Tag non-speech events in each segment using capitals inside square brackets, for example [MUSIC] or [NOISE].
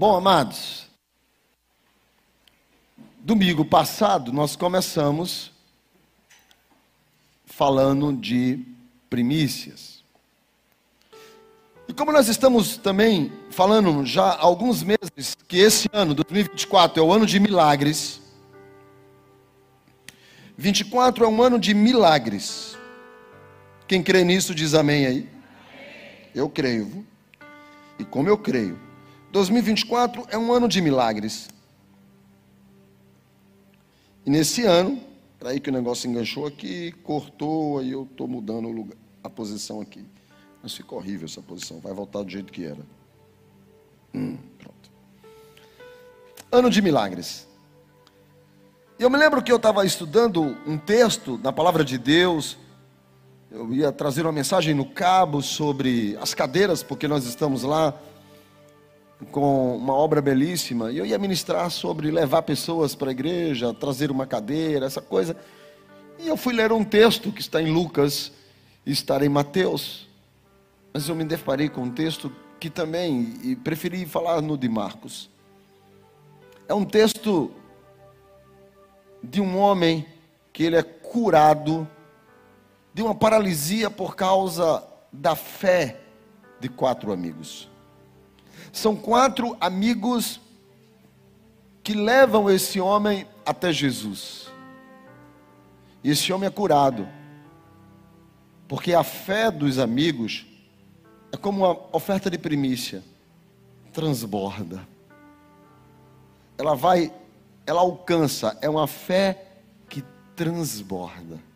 Bom, amados, domingo passado nós começamos falando de primícias. E como nós estamos também falando já há alguns meses que esse ano, 2024, é o ano de milagres. 24 é um ano de milagres. Quem crê nisso diz amém aí. Eu creio. E como eu creio, 2024 é um ano de milagres. E nesse ano, aí que o negócio enganchou aqui, cortou, aí eu estou mudando lugar, a posição aqui. Mas fica horrível essa posição, vai voltar do jeito que era. Hum, pronto. Ano de milagres. Eu me lembro que eu estava estudando um texto na palavra de Deus, eu ia trazer uma mensagem no cabo sobre as cadeiras, porque nós estamos lá com uma obra belíssima, e eu ia ministrar sobre levar pessoas para a igreja, trazer uma cadeira, essa coisa. E eu fui ler um texto que está em Lucas e está em Mateus. Mas eu me deparei com um texto que também, e preferi falar no de Marcos. É um texto de um homem que ele é curado de uma paralisia por causa da fé de quatro amigos. São quatro amigos que levam esse homem até Jesus. E esse homem é curado. Porque a fé dos amigos é como uma oferta de primícia transborda. Ela vai, ela alcança, é uma fé que transborda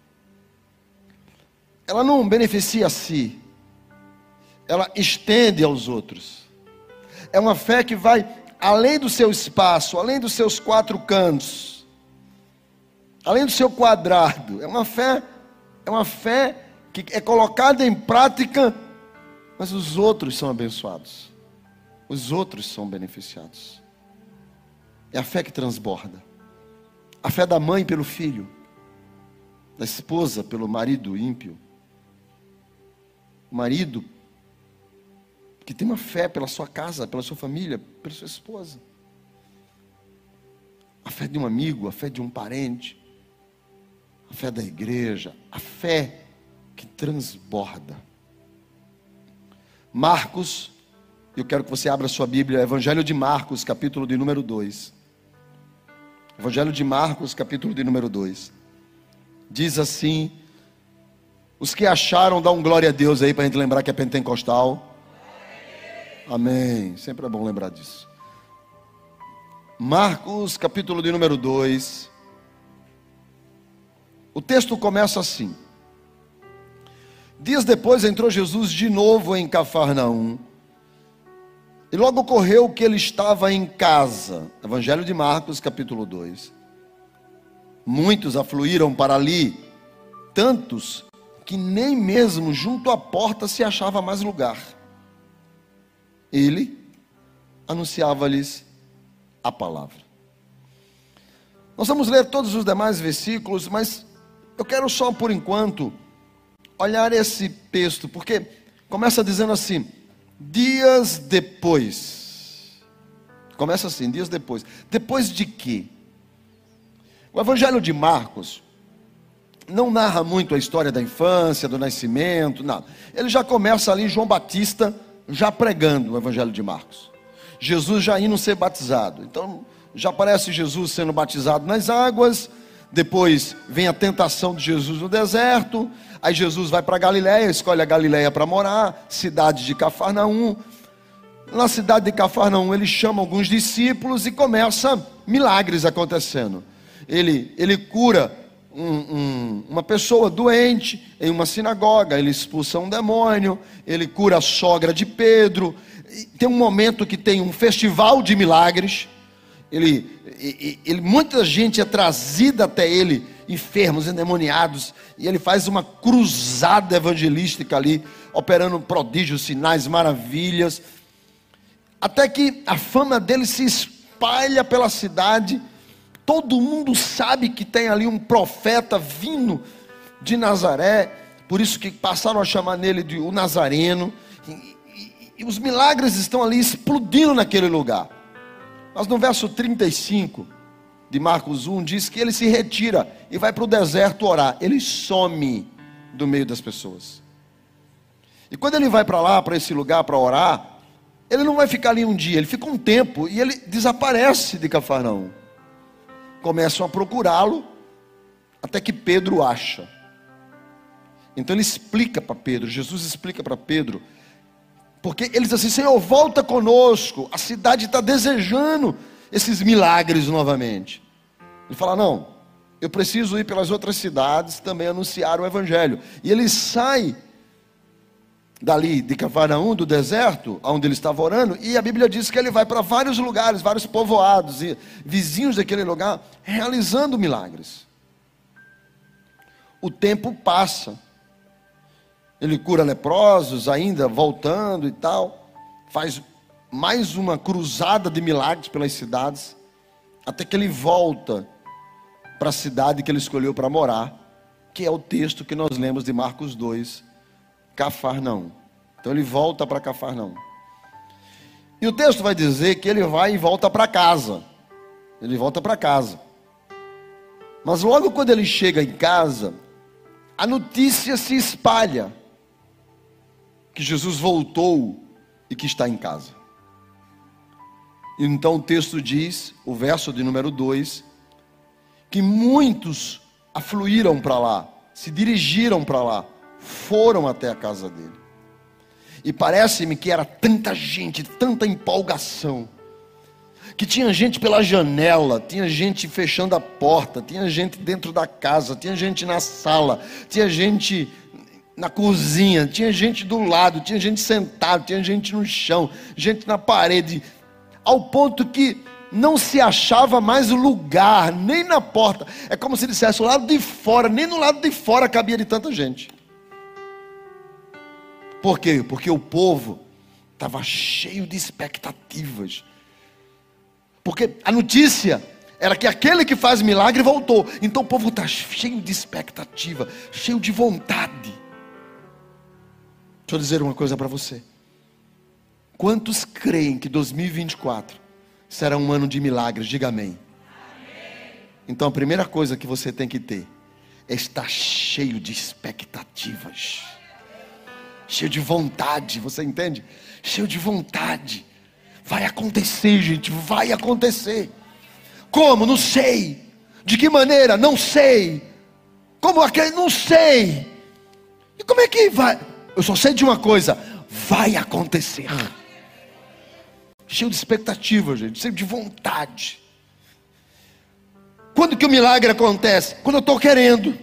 ela não beneficia a si, ela estende aos outros. É uma fé que vai além do seu espaço, além dos seus quatro cantos, além do seu quadrado. É uma fé, é uma fé que é colocada em prática, mas os outros são abençoados. Os outros são beneficiados. É a fé que transborda. A fé da mãe pelo filho, da esposa pelo marido ímpio, marido que tem uma fé pela sua casa, pela sua família, pela sua esposa. A fé de um amigo, a fé de um parente, a fé da igreja, a fé que transborda. Marcos, eu quero que você abra sua Bíblia, Evangelho de Marcos, capítulo de número 2. Evangelho de Marcos, capítulo de número 2. Diz assim os que acharam, dá um glória a Deus aí para a gente lembrar que é pentecostal. Amém. Sempre é bom lembrar disso. Marcos, capítulo de número 2. O texto começa assim: Dias depois entrou Jesus de novo em Cafarnaum. E logo ocorreu que ele estava em casa. Evangelho de Marcos, capítulo 2. Muitos afluíram para ali, tantos que nem mesmo junto à porta se achava mais lugar. Ele anunciava-lhes a palavra. Nós vamos ler todos os demais versículos, mas eu quero só por enquanto olhar esse texto, porque começa dizendo assim: dias depois. Começa assim, dias depois. Depois de quê? O Evangelho de Marcos, não narra muito a história da infância, do nascimento, nada. Ele já começa ali, João Batista, já pregando o Evangelho de Marcos. Jesus já indo ser batizado. Então, já aparece Jesus sendo batizado nas águas. Depois vem a tentação de Jesus no deserto. Aí Jesus vai para Galiléia, escolhe a Galiléia para morar, cidade de Cafarnaum. Na cidade de Cafarnaum, ele chama alguns discípulos e começa milagres acontecendo. Ele, ele cura um, um, uma pessoa doente em uma sinagoga, ele expulsa um demônio, ele cura a sogra de Pedro. Tem um momento que tem um festival de milagres. Ele, ele, muita gente é trazida até ele, enfermos, endemoniados, e ele faz uma cruzada evangelística ali, operando prodígios, sinais, maravilhas, até que a fama dele se espalha pela cidade Todo mundo sabe que tem ali um profeta vindo de Nazaré, por isso que passaram a chamar nele de o Nazareno. E, e, e os milagres estão ali explodindo naquele lugar. Mas no verso 35 de Marcos 1 diz que ele se retira e vai para o deserto orar. Ele some do meio das pessoas. E quando ele vai para lá, para esse lugar para orar, ele não vai ficar ali um dia, ele fica um tempo e ele desaparece de Cafarnaum. Começam a procurá-lo até que Pedro acha. Então ele explica para Pedro, Jesus explica para Pedro, porque ele diz assim: Senhor, volta conosco, a cidade está desejando esses milagres novamente. Ele fala: Não, eu preciso ir pelas outras cidades também anunciar o Evangelho. E ele sai dali de Cafarnaum, do deserto, onde ele estava orando, e a Bíblia diz que ele vai para vários lugares, vários povoados e vizinhos daquele lugar, realizando milagres. O tempo passa, ele cura leprosos, ainda voltando e tal, faz mais uma cruzada de milagres pelas cidades, até que ele volta para a cidade que ele escolheu para morar, que é o texto que nós lemos de Marcos 2, Cafarnaum. Então ele volta para Cafarnaum. E o texto vai dizer que ele vai e volta para casa. Ele volta para casa. Mas logo quando ele chega em casa, a notícia se espalha que Jesus voltou e que está em casa. Então o texto diz, o verso de número 2, que muitos afluíram para lá, se dirigiram para lá, foram até a casa dele. E parece-me que era tanta gente, tanta empolgação, que tinha gente pela janela, tinha gente fechando a porta, tinha gente dentro da casa, tinha gente na sala, tinha gente na cozinha, tinha gente do lado, tinha gente sentado, tinha gente no chão, gente na parede, ao ponto que não se achava mais lugar, nem na porta. É como se dissesse o lado de fora, nem no lado de fora cabia de tanta gente. Por quê? Porque o povo estava cheio de expectativas. Porque a notícia era que aquele que faz milagre voltou. Então o povo está cheio de expectativa, cheio de vontade. Deixa eu dizer uma coisa para você. Quantos creem que 2024 será um ano de milagres? Diga amém. amém. Então a primeira coisa que você tem que ter é estar cheio de expectativas, cheio de vontade, você entende? Cheio de vontade. Vai acontecer, gente, vai acontecer. Como? Não sei. De que maneira? Não sei. Como aquele? Não sei. E como é que vai? Eu só sei de uma coisa: vai acontecer. Cheio de expectativa, gente, cheio de vontade. Quando que o milagre acontece? Quando eu estou querendo.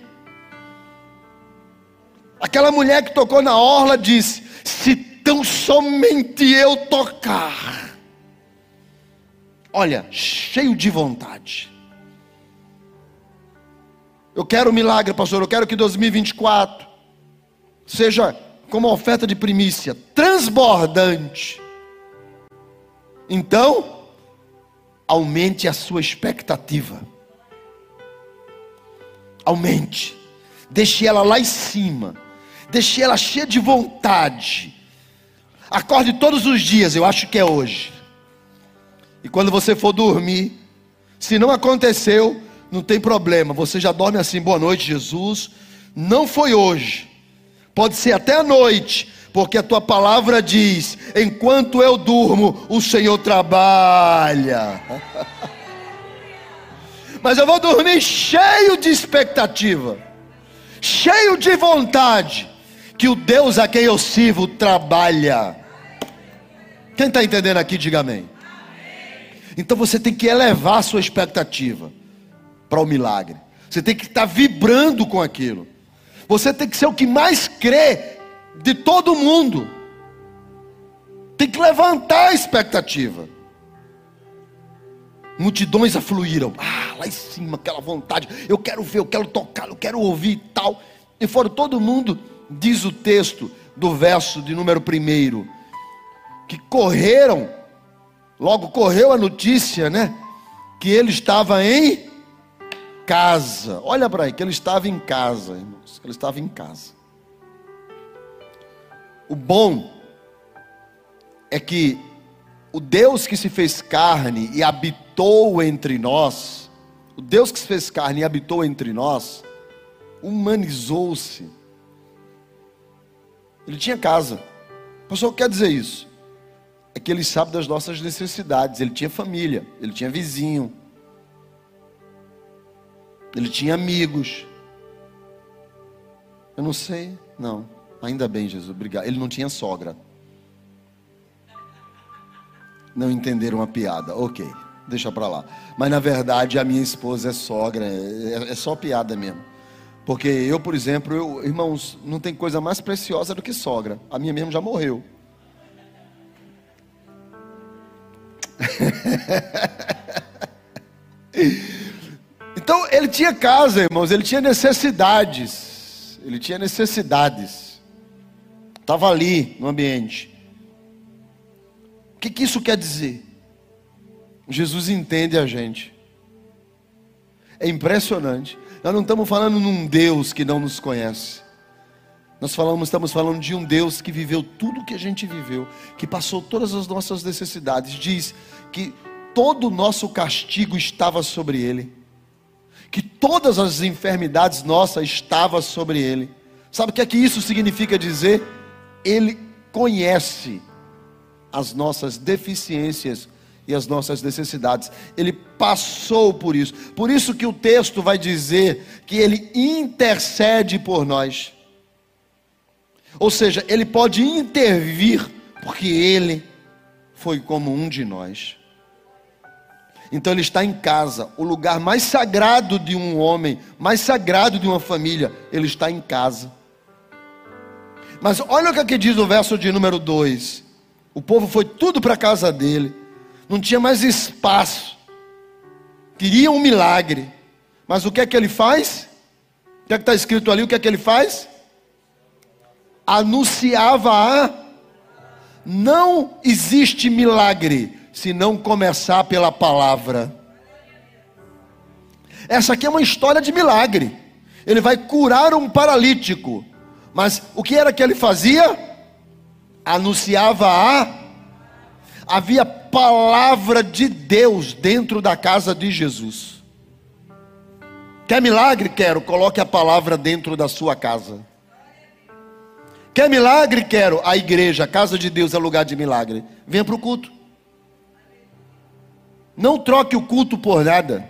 Aquela mulher que tocou na orla disse: Se tão somente eu tocar. Olha, cheio de vontade. Eu quero um milagre, pastor. Eu quero que 2024 seja como oferta de primícia, transbordante. Então, aumente a sua expectativa. Aumente. Deixe ela lá em cima. Deixe ela cheia de vontade. Acorde todos os dias, eu acho que é hoje. E quando você for dormir, se não aconteceu, não tem problema. Você já dorme assim, boa noite, Jesus. Não foi hoje pode ser até a noite, porque a tua palavra diz: enquanto eu durmo, o Senhor trabalha. [LAUGHS] Mas eu vou dormir cheio de expectativa, cheio de vontade, que o Deus a quem eu sirvo trabalha. Quem está entendendo aqui, diga amém. Então você tem que elevar a sua expectativa para o milagre. Você tem que estar vibrando com aquilo. Você tem que ser o que mais crê de todo mundo. Tem que levantar a expectativa. Multidões afluíram. Ah, lá em cima, aquela vontade. Eu quero ver, eu quero tocar, eu quero ouvir e tal. E foram todo mundo, diz o texto do verso de número primeiro, que correram, logo correu a notícia, né? Que ele estava em casa. Olha para aí, que ele estava em casa, irmãos. Que ele estava em casa. O bom é que o Deus que se fez carne e habitou entre nós, o Deus que se fez carne e habitou entre nós, humanizou-se. Ele tinha casa. O pastor quer dizer isso? É que ele sabe das nossas necessidades. Ele tinha família, ele tinha vizinho, ele tinha amigos. Eu não sei, não. Ainda bem, Jesus, obrigado. Ele não tinha sogra. Não entenderam a piada, ok, deixa para lá. Mas na verdade a minha esposa é sogra, é, é só piada mesmo. Porque eu, por exemplo, eu, irmãos, não tem coisa mais preciosa do que sogra. A minha mesmo já morreu. [LAUGHS] então ele tinha casa, irmãos, ele tinha necessidades. Ele tinha necessidades. Estava ali no ambiente. O que, que isso quer dizer? Jesus entende a gente. É impressionante. Nós não estamos falando num Deus que não nos conhece. Nós falamos, estamos falando de um Deus que viveu tudo o que a gente viveu, que passou todas as nossas necessidades. Diz que todo o nosso castigo estava sobre ele, que todas as enfermidades nossas estavam sobre ele. Sabe o que é que isso significa dizer? Ele conhece as nossas deficiências e as nossas necessidades. Ele passou por isso. Por isso que o texto vai dizer que ele intercede por nós. Ou seja, ele pode intervir porque ele foi como um de nós. Então ele está em casa, o lugar mais sagrado de um homem, mais sagrado de uma família, ele está em casa. Mas olha o que aqui diz o verso de número 2. O povo foi tudo para a casa dele não tinha mais espaço. Queria um milagre. Mas o que é que ele faz? O que é que está escrito ali? O que é que ele faz? Anunciava a. Não existe milagre se não começar pela palavra. Essa aqui é uma história de milagre. Ele vai curar um paralítico. Mas o que era que ele fazia? Anunciava a havia palavra de Deus dentro da casa de Jesus. Quer milagre? Quero. Coloque a palavra dentro da sua casa. Quer milagre? Quero. A igreja, a casa de Deus é lugar de milagre. Venha para o culto. Não troque o culto por nada.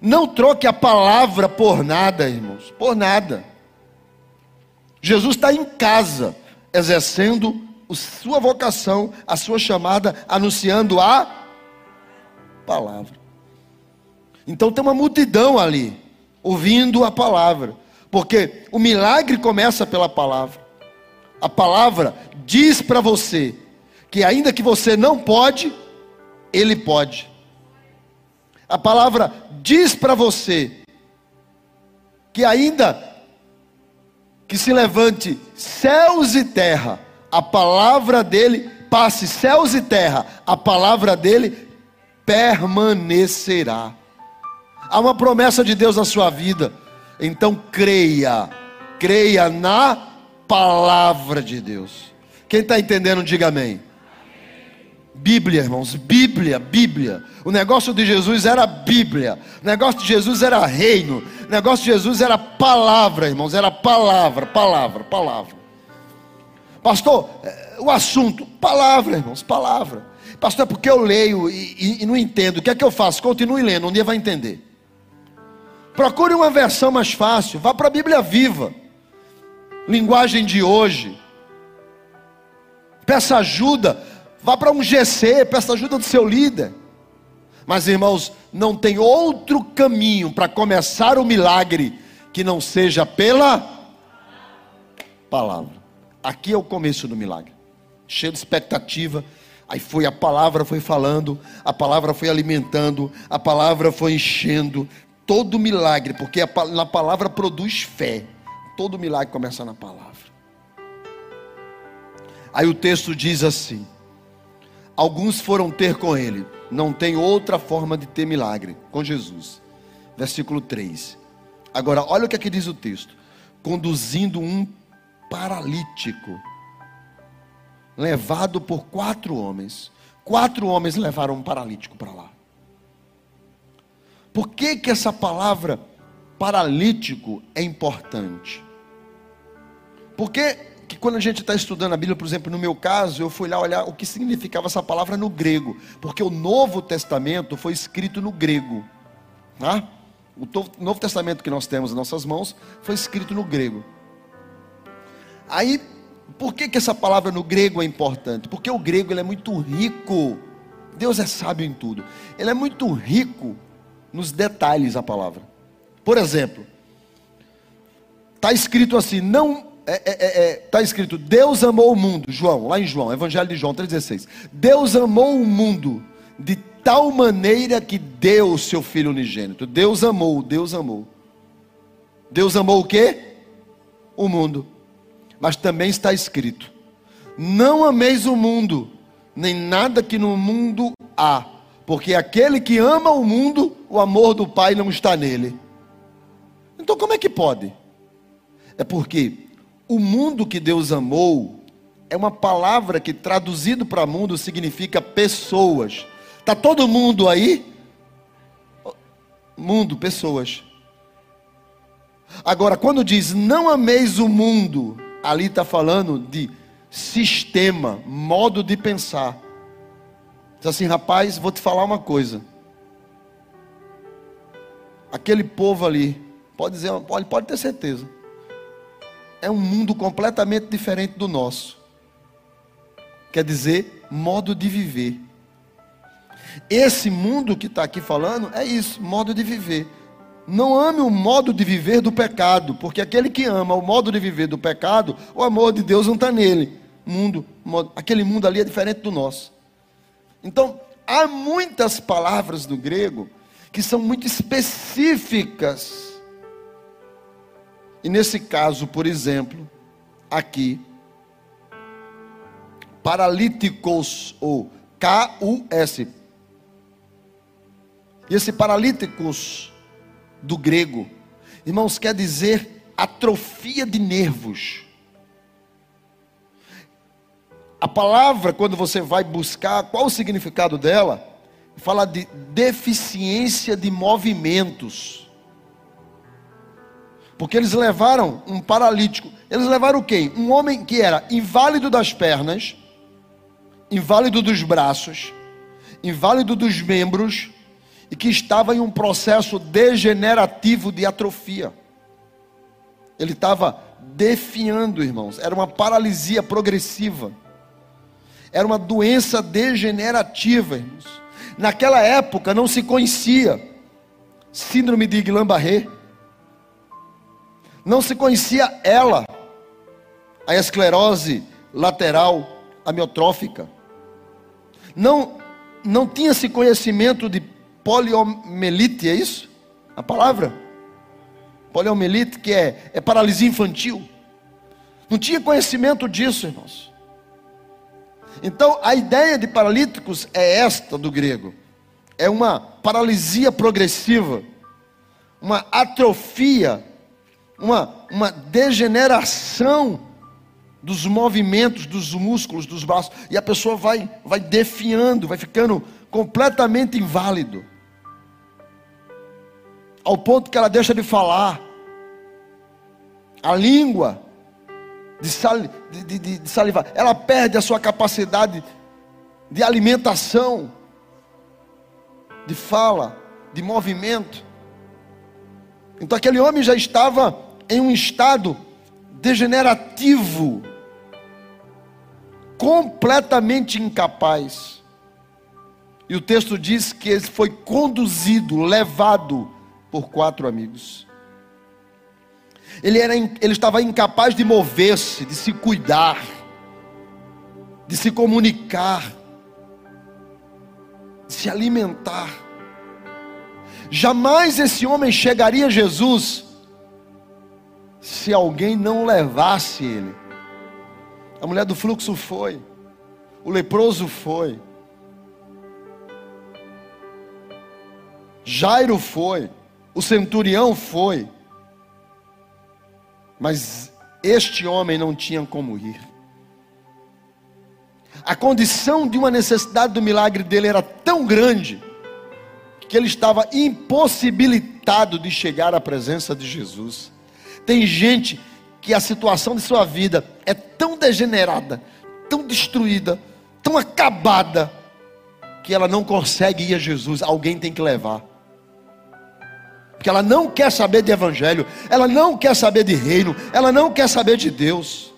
Não troque a palavra por nada, irmãos. Por nada. Jesus está em casa, exercendo sua vocação, a sua chamada, anunciando a palavra. Então tem uma multidão ali, ouvindo a palavra, porque o milagre começa pela palavra. A palavra diz para você que, ainda que você não pode, Ele pode. A palavra diz para você que, ainda que se levante céus e terra, a palavra dele passe céus e terra, a palavra dele permanecerá. Há uma promessa de Deus na sua vida, então creia, creia na palavra de Deus. Quem está entendendo, diga amém. Bíblia, irmãos, Bíblia, Bíblia. O negócio de Jesus era Bíblia. O negócio de Jesus era reino. O negócio de Jesus era palavra, irmãos, era palavra, palavra, palavra. Pastor, eh, o assunto, palavra, irmãos, palavra. Pastor, é porque eu leio e, e, e não entendo. O que é que eu faço? Continue lendo, um dia vai entender. Procure uma versão mais fácil. Vá para a Bíblia viva. Linguagem de hoje. Peça ajuda. Vá para um GC, peça ajuda do seu líder. Mas, irmãos, não tem outro caminho para começar o milagre que não seja pela palavra. Aqui é o começo do milagre. Cheio de expectativa. Aí foi a palavra foi falando, a palavra foi alimentando, a palavra foi enchendo. Todo milagre, porque a, na palavra produz fé. Todo milagre começa na palavra. Aí o texto diz assim: Alguns foram ter com ele. Não tem outra forma de ter milagre com Jesus. Versículo 3. Agora, olha o que aqui diz o texto: conduzindo um paralítico, levado por quatro homens. quatro homens levaram um paralítico para lá. Por que, que essa palavra paralítico é importante? Porque que quando a gente está estudando a Bíblia, por exemplo, no meu caso, eu fui lá olhar o que significava essa palavra no grego, porque o Novo Testamento foi escrito no grego. Tá? O Novo Testamento que nós temos em nossas mãos foi escrito no grego. Aí, por que, que essa palavra no grego é importante? Porque o grego ele é muito rico. Deus é sábio em tudo. Ele é muito rico nos detalhes a palavra. Por exemplo, está escrito assim: não está é, é, é, tá escrito Deus amou o mundo, João, lá em João, Evangelho de João 3,16. Deus amou o mundo de tal maneira que deu o seu filho unigênito. Deus amou, Deus amou. Deus amou o quê? O mundo. Mas também está escrito: Não ameis o mundo, nem nada que no mundo há, porque aquele que ama o mundo, o amor do Pai não está nele. Então como é que pode? É porque o mundo que Deus amou é uma palavra que traduzido para mundo significa pessoas. Tá todo mundo aí? Mundo, pessoas. Agora, quando diz não ameis o mundo, ali está falando de sistema, modo de pensar. Diz assim, rapaz, vou te falar uma coisa. Aquele povo ali, pode dizer, pode, pode ter certeza. É um mundo completamente diferente do nosso. Quer dizer, modo de viver. Esse mundo que está aqui falando é isso, modo de viver. Não ame o modo de viver do pecado, porque aquele que ama o modo de viver do pecado, o amor de Deus não está nele. Mundo, aquele mundo ali é diferente do nosso. Então, há muitas palavras no grego que são muito específicas. E nesse caso, por exemplo, aqui, paralíticos, ou K-U-S, e esse paralíticos do grego, irmãos, quer dizer atrofia de nervos. A palavra, quando você vai buscar, qual o significado dela? Fala de deficiência de movimentos. Porque eles levaram um paralítico. Eles levaram quem? Um homem que era inválido das pernas, inválido dos braços, inválido dos membros, e que estava em um processo degenerativo de atrofia. Ele estava defiando, irmãos. Era uma paralisia progressiva. Era uma doença degenerativa, irmãos. Naquela época não se conhecia síndrome de Guillain-Barré. Não se conhecia ela, a esclerose lateral amiotrófica. Não não tinha-se conhecimento de poliomielite, é isso? A palavra? Poliomielite, que é, é paralisia infantil. Não tinha conhecimento disso, irmãos. Então, a ideia de paralíticos é esta do grego: é uma paralisia progressiva, uma atrofia, uma, uma degeneração dos movimentos dos músculos dos braços, e a pessoa vai, vai defiando, vai ficando completamente inválido ao ponto que ela deixa de falar. A língua de, sal, de, de, de salivar, ela perde a sua capacidade de alimentação, de fala, de movimento. Então aquele homem já estava em um estado degenerativo, completamente incapaz. E o texto diz que ele foi conduzido, levado por quatro amigos. Ele, era, ele estava incapaz de mover-se, de se cuidar, de se comunicar, de se alimentar. Jamais esse homem chegaria a Jesus se alguém não levasse ele. A mulher do fluxo foi, o leproso foi, Jairo foi. O centurião foi, mas este homem não tinha como ir. A condição de uma necessidade do milagre dele era tão grande que ele estava impossibilitado de chegar à presença de Jesus. Tem gente que a situação de sua vida é tão degenerada, tão destruída, tão acabada, que ela não consegue ir a Jesus, alguém tem que levar. Porque ela não quer saber de evangelho, ela não quer saber de reino, ela não quer saber de Deus.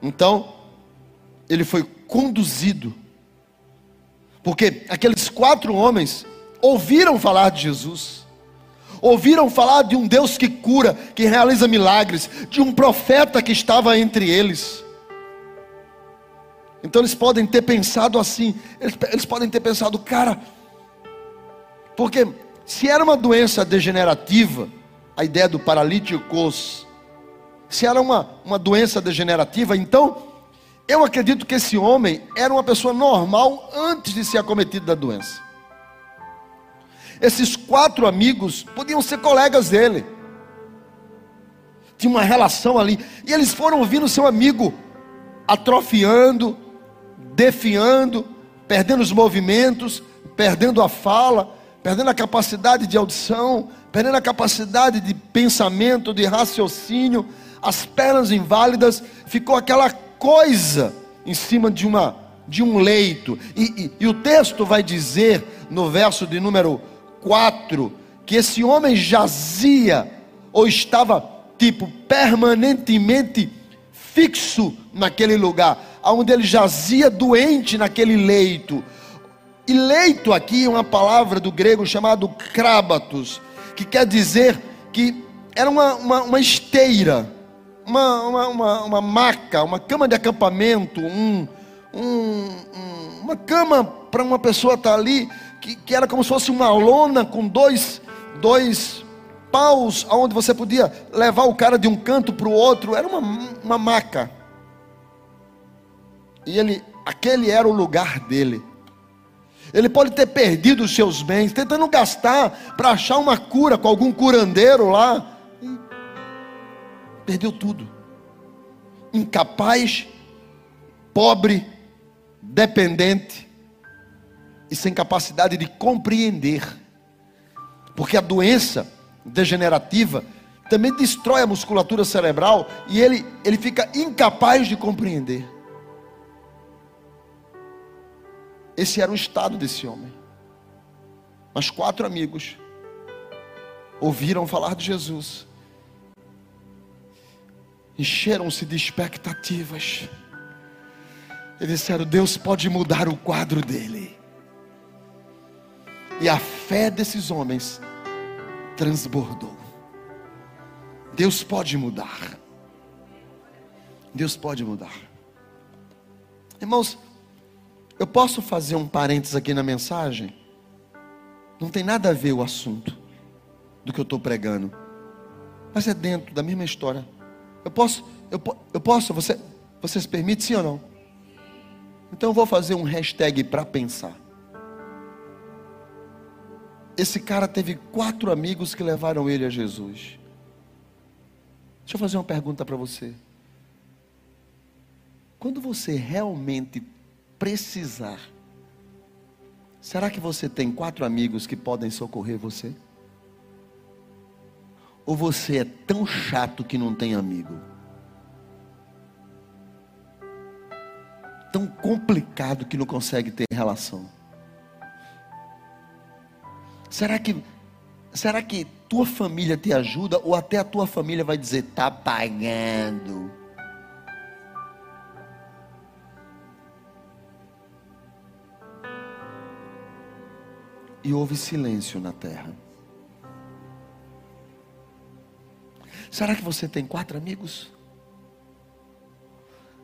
Então, ele foi conduzido, porque aqueles quatro homens ouviram falar de Jesus, ouviram falar de um Deus que cura, que realiza milagres, de um profeta que estava entre eles. Então eles podem ter pensado assim, eles, eles podem ter pensado, cara, porque se era uma doença degenerativa, a ideia do paralíticos, se era uma, uma doença degenerativa, então eu acredito que esse homem era uma pessoa normal antes de ser acometido da doença. Esses quatro amigos podiam ser colegas dele. Tinha uma relação ali. E eles foram ouvindo seu amigo atrofiando, defiando, perdendo os movimentos, perdendo a fala, perdendo a capacidade de audição, perdendo a capacidade de pensamento, de raciocínio, as pernas inválidas, ficou aquela coisa em cima de uma de um leito. E, e, e o texto vai dizer no verso de número 4 que esse homem jazia ou estava tipo permanentemente fixo naquele lugar, onde ele jazia doente naquele leito. E leito aqui é uma palavra do grego chamado crábatos, que quer dizer que era uma, uma, uma esteira, uma, uma, uma, uma, maca, uma cama de acampamento, um, um, uma cama para uma pessoa estar ali, que, que era como se fosse uma lona com dois, dois paus, onde você podia levar o cara de um canto para o outro, era uma, uma maca. E ele, aquele era o lugar dele. Ele pode ter perdido os seus bens, tentando gastar para achar uma cura com algum curandeiro lá. E perdeu tudo. Incapaz, pobre, dependente e sem capacidade de compreender. Porque a doença degenerativa também destrói a musculatura cerebral e ele, ele fica incapaz de compreender. Esse era o estado desse homem. Mas quatro amigos ouviram falar de Jesus, encheram-se de expectativas, e disseram: Deus pode mudar o quadro dele. E a fé desses homens transbordou. Deus pode mudar. Deus pode mudar. Irmãos, eu posso fazer um parênteses aqui na mensagem? Não tem nada a ver o assunto do que eu estou pregando, mas é dentro da mesma história. Eu posso, eu, eu posso, você, você se permite sim ou não? Então eu vou fazer um hashtag para pensar. Esse cara teve quatro amigos que levaram ele a Jesus. Deixa eu fazer uma pergunta para você. Quando você realmente precisar, será que você tem quatro amigos que podem socorrer você? Ou você é tão chato que não tem amigo? Tão complicado que não consegue ter relação? Será que será que tua família te ajuda ou até a tua família vai dizer tá pagando? E houve silêncio na terra. Será que você tem quatro amigos?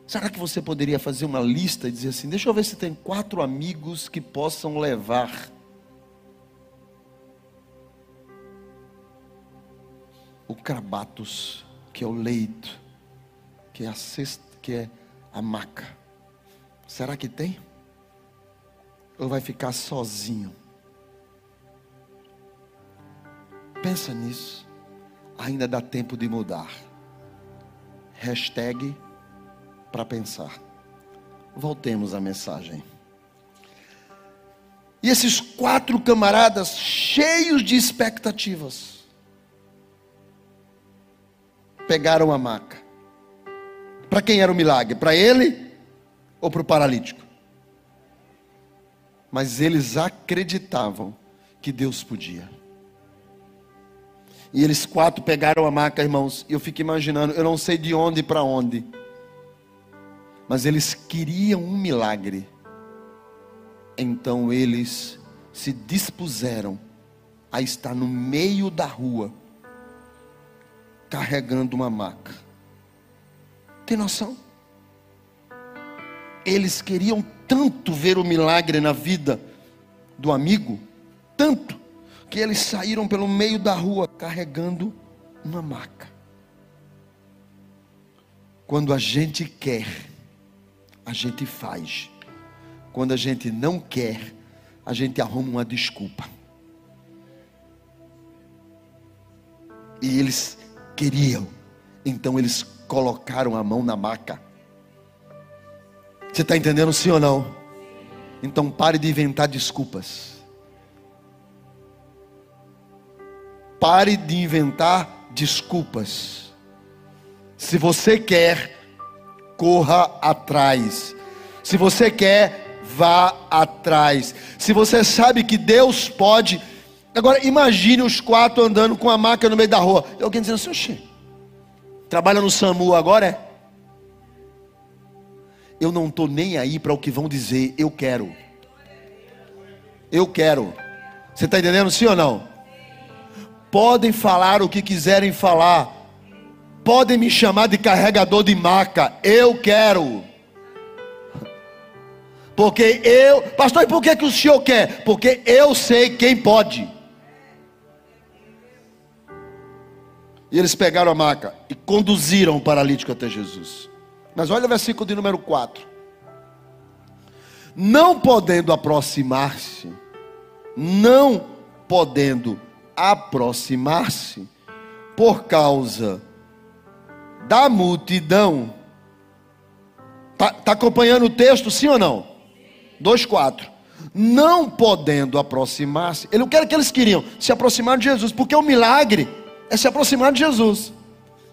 Será que você poderia fazer uma lista e dizer assim: deixa eu ver se tem quatro amigos que possam levar o crabatos, que é o leito, que é a cesta, que é a maca. Será que tem? Ou vai ficar sozinho? Pensa nisso. Ainda dá tempo de mudar. Hashtag para pensar. Voltemos à mensagem. E esses quatro camaradas, cheios de expectativas, pegaram a maca. Para quem era o milagre? Para ele ou para o paralítico? Mas eles acreditavam que Deus podia. E eles quatro pegaram a maca, irmãos. E eu fico imaginando, eu não sei de onde para onde. Mas eles queriam um milagre. Então eles se dispuseram a estar no meio da rua, carregando uma maca. Tem noção? Eles queriam tanto ver o milagre na vida do amigo, tanto, que eles saíram pelo meio da rua carregando uma maca. Quando a gente quer, a gente faz. Quando a gente não quer, a gente arruma uma desculpa. E eles queriam, então eles colocaram a mão na maca. Você está entendendo sim ou não? Então pare de inventar desculpas. Pare de inventar desculpas. Se você quer, corra atrás. Se você quer, vá atrás. Se você sabe que Deus pode. Agora imagine os quatro andando com a maca no meio da rua. E alguém dizendo assim, trabalha no SAMU agora é? Eu não estou nem aí para o que vão dizer, eu quero. Eu quero. Você está entendendo sim ou não? Podem falar o que quiserem falar, podem me chamar de carregador de maca, eu quero. Porque eu, pastor, e por que, que o senhor quer? Porque eu sei quem pode. E eles pegaram a maca e conduziram o paralítico até Jesus. Mas olha o versículo de número 4. Não podendo aproximar-se, não podendo aproximar-se por causa da multidão. Está tá acompanhando o texto, sim ou não? 2,4. Não podendo aproximar-se, ele não quer que eles queriam se aproximar de Jesus, porque o milagre é se aproximar de Jesus.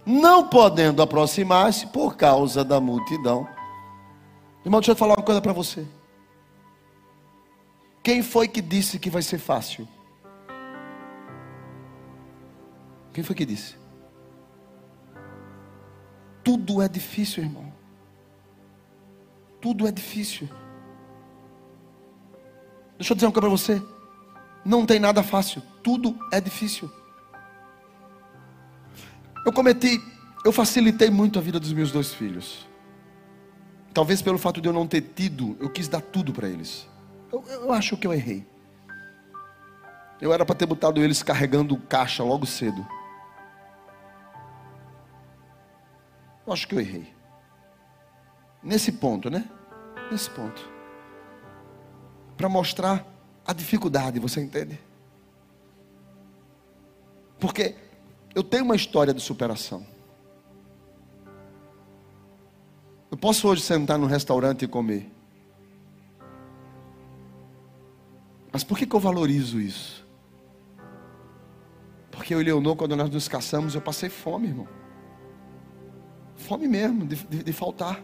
Não podendo aproximar-se por causa da multidão. Irmão, deixa eu falar uma coisa para você. Quem foi que disse que vai ser fácil? Quem foi que disse? Tudo é difícil, irmão. Tudo é difícil. Deixa eu dizer uma coisa para você. Não tem nada fácil. Tudo é difícil. Eu cometi, eu facilitei muito a vida dos meus dois filhos. Talvez pelo fato de eu não ter tido, eu quis dar tudo para eles. Eu, eu acho que eu errei. Eu era para ter botado eles carregando caixa logo cedo. Eu acho que eu errei. Nesse ponto, né? Nesse ponto. Para mostrar a dificuldade, você entende? Porque eu tenho uma história de superação. Eu posso hoje sentar num restaurante e comer. Mas por que, que eu valorizo isso? Porque eu e Leonor, quando nós nos caçamos, eu passei fome, irmão fome mesmo, de, de, de faltar.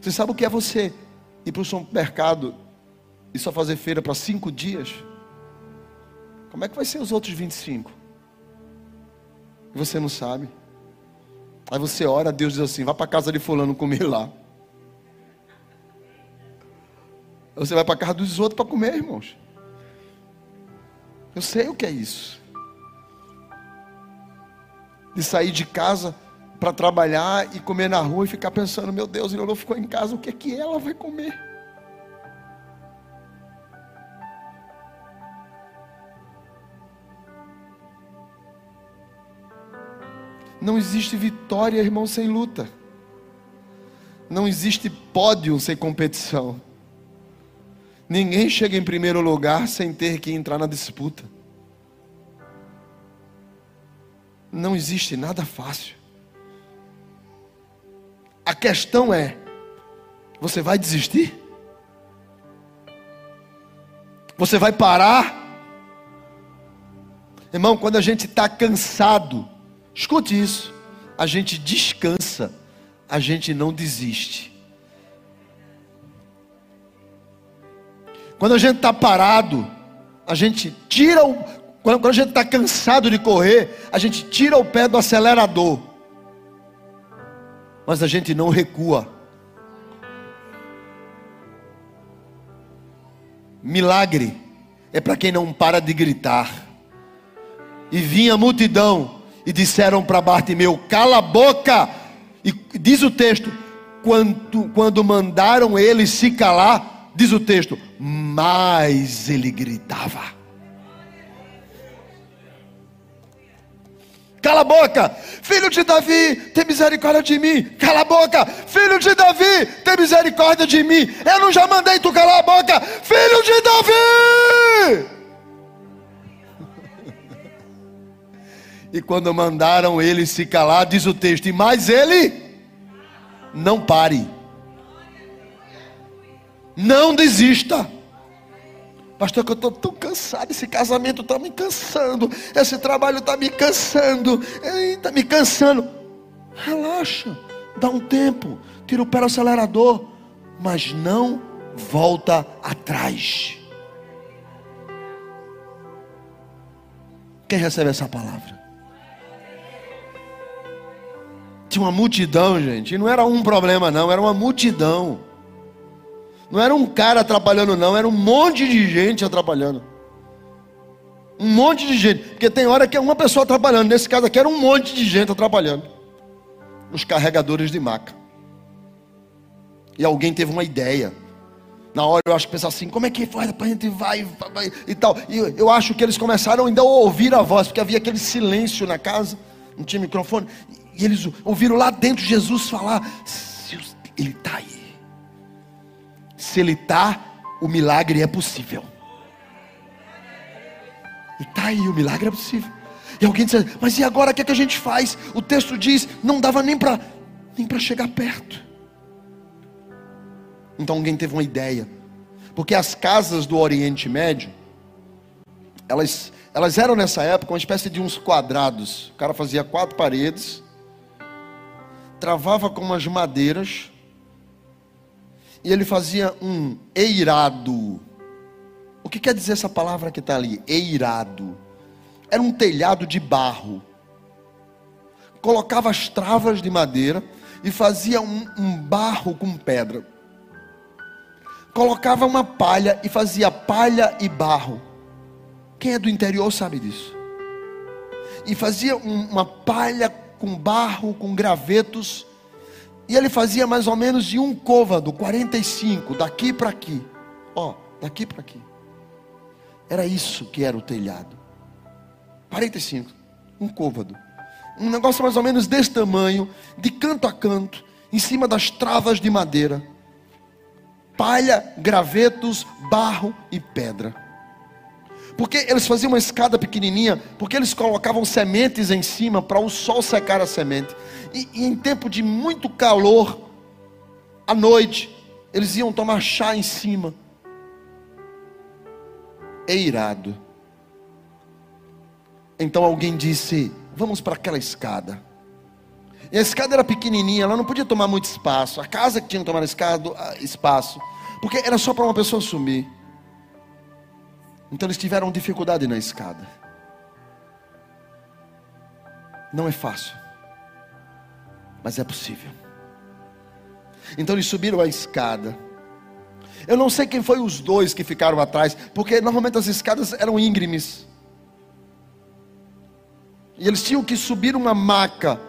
Você sabe o que é você ir para o supermercado e só fazer feira para cinco dias? Como é que vai ser os outros 25? E você não sabe. Aí você ora, Deus diz assim: vá para casa de fulano comer lá. Você vai para casa dos outros para comer, irmãos. Eu sei o que é isso. De sair de casa para trabalhar e comer na rua e ficar pensando, meu Deus, ele não ficou em casa, o que é que ela vai comer? Não existe vitória, irmão, sem luta. Não existe pódio sem competição. Ninguém chega em primeiro lugar sem ter que entrar na disputa. Não existe nada fácil. A questão é Você vai desistir? Você vai parar? Irmão, quando a gente está cansado, escute isso, a gente descansa, a gente não desiste. Quando a gente está parado, a gente tira o. Quando a gente está cansado de correr, a gente tira o pé do acelerador. Mas a gente não recua. Milagre é para quem não para de gritar. E vinha a multidão e disseram para Bartimeu: Cala a boca! E diz o texto: quando, quando mandaram ele se calar, diz o texto, mais ele gritava. Cala a boca, filho de Davi, tem misericórdia de mim. Cala a boca, filho de Davi, tem misericórdia de mim. Eu não já mandei tu calar a boca, filho de Davi. E quando mandaram ele se calar, diz o texto, e mais ele não pare. Não desista. Pastor, que eu estou tão cansado, esse casamento está me cansando, esse trabalho está me cansando, está me cansando. Relaxa, dá um tempo, tira o pé do acelerador, mas não volta atrás. Quem recebe essa palavra? Tinha uma multidão, gente, e não era um problema, não, era uma multidão. Não era um cara atrapalhando, não, era um monte de gente atrapalhando. Um monte de gente, porque tem hora que é uma pessoa atrapalhando, nesse caso aqui era um monte de gente atrapalhando. Os carregadores de maca. E alguém teve uma ideia. Na hora eu acho que pensar assim, como é que faz? A gente vai, vai e tal. E eu acho que eles começaram ainda a ouvir a voz, porque havia aquele silêncio na casa, não tinha microfone. E eles ouviram lá dentro Jesus falar: Ele está aí. Se ele está, o milagre é possível. E está aí, o milagre é possível. E alguém diz, mas e agora o que, é que a gente faz? O texto diz, não dava nem para nem para chegar perto. Então alguém teve uma ideia. Porque as casas do Oriente Médio, elas, elas eram nessa época uma espécie de uns quadrados. O cara fazia quatro paredes, travava com umas madeiras, e ele fazia um eirado. O que quer dizer essa palavra que está ali? Eirado. Era um telhado de barro. Colocava as travas de madeira e fazia um, um barro com pedra. Colocava uma palha e fazia palha e barro. Quem é do interior sabe disso. E fazia um, uma palha com barro, com gravetos e ele fazia mais ou menos de um côvado, 45, daqui para aqui. Ó, daqui para aqui. Era isso que era o telhado. 45, um côvado. Um negócio mais ou menos desse tamanho, de canto a canto, em cima das travas de madeira. Palha, gravetos, barro e pedra. Porque eles faziam uma escada pequenininha, porque eles colocavam sementes em cima para o sol secar a semente. E, e em tempo de muito calor, à noite, eles iam tomar chá em cima. É irado. Então alguém disse: Vamos para aquela escada. E a escada era pequenininha, ela não podia tomar muito espaço. A casa que tinha que tomar escada, espaço, porque era só para uma pessoa sumir. Então eles tiveram dificuldade na escada. Não é fácil, mas é possível. Então eles subiram a escada. Eu não sei quem foi os dois que ficaram atrás, porque normalmente as escadas eram íngremes. E eles tinham que subir uma maca,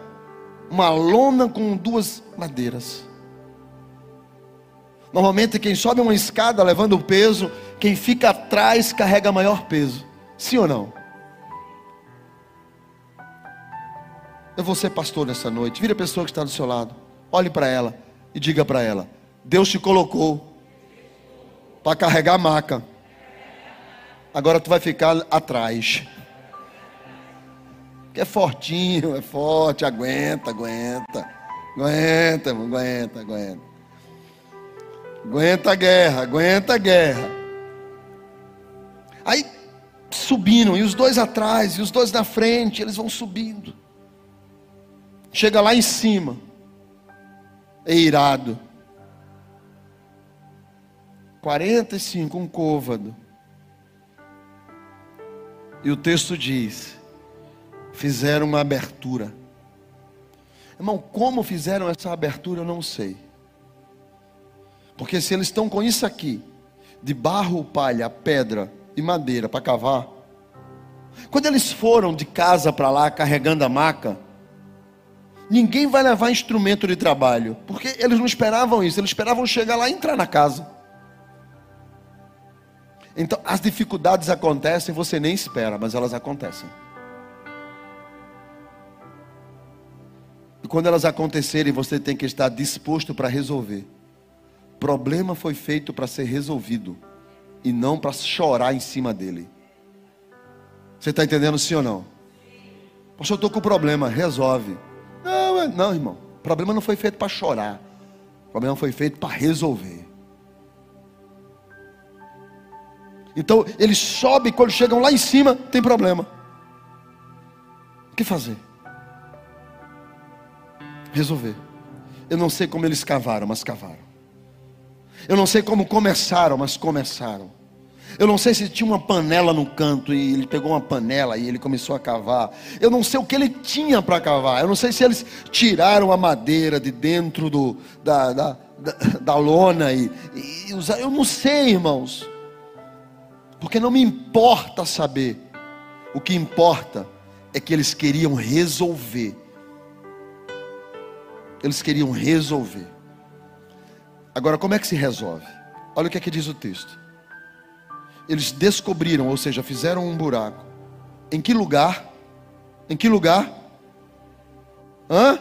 uma lona com duas madeiras. Normalmente quem sobe uma escada levando o peso, quem fica atrás carrega maior peso. Sim ou não? Eu vou ser pastor nessa noite. Vira a pessoa que está do seu lado. Olhe para ela e diga para ela: Deus te colocou para carregar a maca. Agora tu vai ficar atrás. Que é fortinho, é forte, aguenta, aguenta. Aguenta, aguenta, aguenta. Aguenta a guerra, aguenta a guerra. Aí subindo, e os dois atrás, e os dois na frente, eles vão subindo. Chega lá em cima, é irado. 45, um côvado. E o texto diz: fizeram uma abertura. Irmão, como fizeram essa abertura, eu não sei. Porque se eles estão com isso aqui, de barro, palha, pedra e madeira para cavar, quando eles foram de casa para lá carregando a maca, ninguém vai levar instrumento de trabalho, porque eles não esperavam isso, eles esperavam chegar lá e entrar na casa. Então, as dificuldades acontecem, você nem espera, mas elas acontecem. E quando elas acontecerem, você tem que estar disposto para resolver. Problema foi feito para ser resolvido e não para chorar em cima dele. Você está entendendo sim ou não? Poxa, eu estou com problema, resolve. É, não, irmão. O problema não foi feito para chorar. O problema foi feito para resolver. Então, eles sobem, quando chegam lá em cima, tem problema. O que fazer? Resolver. Eu não sei como eles cavaram, mas cavaram. Eu não sei como começaram, mas começaram. Eu não sei se tinha uma panela no canto e ele pegou uma panela e ele começou a cavar. Eu não sei o que ele tinha para cavar. Eu não sei se eles tiraram a madeira de dentro do, da, da, da, da lona e, e usaram. Eu não sei, irmãos. Porque não me importa saber. O que importa é que eles queriam resolver. Eles queriam resolver. Agora, como é que se resolve? Olha o que é que diz o texto. Eles descobriram, ou seja, fizeram um buraco. Em que lugar? Em que lugar? Hã?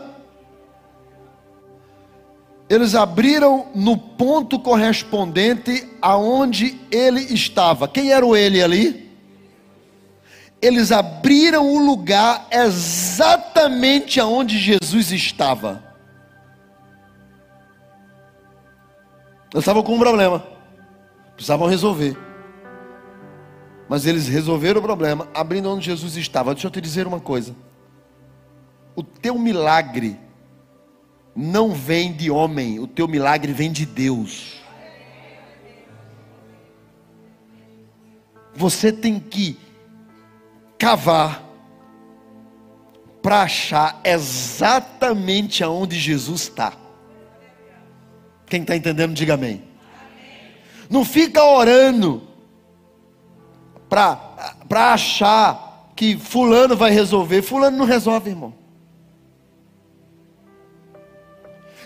Eles abriram no ponto correspondente aonde ele estava. Quem era o ele ali? Eles abriram o lugar exatamente aonde Jesus estava. Eles estavam com um problema. Precisavam resolver. Mas eles resolveram o problema, abrindo onde Jesus estava. Deixa eu te dizer uma coisa. O teu milagre não vem de homem, o teu milagre vem de Deus. Você tem que cavar para achar exatamente aonde Jesus está. Quem está entendendo, diga amém. Não fica orando para achar que fulano vai resolver. Fulano não resolve, irmão.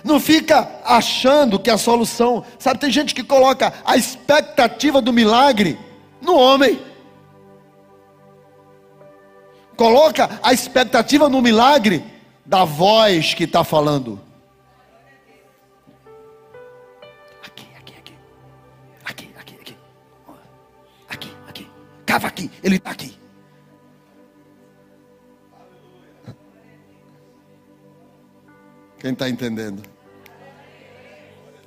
Não fica achando que a solução, sabe, tem gente que coloca a expectativa do milagre no homem. Coloca a expectativa no milagre da voz que está falando. Cava aqui, ele está aqui. Quem está entendendo?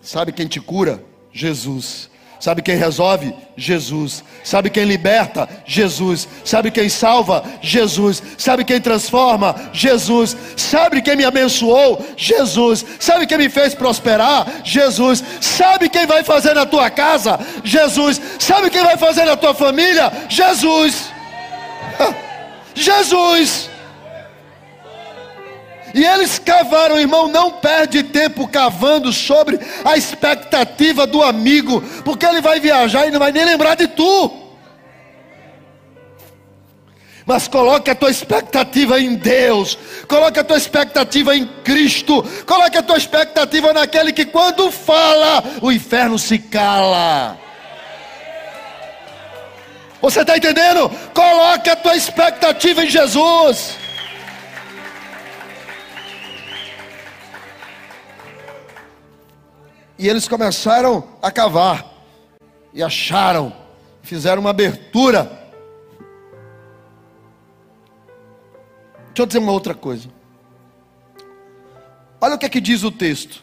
Sabe quem te cura? Jesus. Sabe quem resolve? Jesus. Sabe quem liberta? Jesus. Sabe quem salva? Jesus. Sabe quem transforma? Jesus. Sabe quem me abençoou? Jesus. Sabe quem me fez prosperar? Jesus. Sabe quem vai fazer na tua casa? Jesus. Sabe quem vai fazer na tua família? Jesus. [LAUGHS] Jesus. E eles cavaram, irmão, não perde tempo cavando sobre a expectativa do amigo, porque ele vai viajar e não vai nem lembrar de tu. Mas coloque a tua expectativa em Deus, coloque a tua expectativa em Cristo, coloque a tua expectativa naquele que quando fala, o inferno se cala. Você está entendendo? Coloque a tua expectativa em Jesus. E eles começaram a cavar. E acharam. Fizeram uma abertura. Deixa eu dizer uma outra coisa. Olha o que é que diz o texto.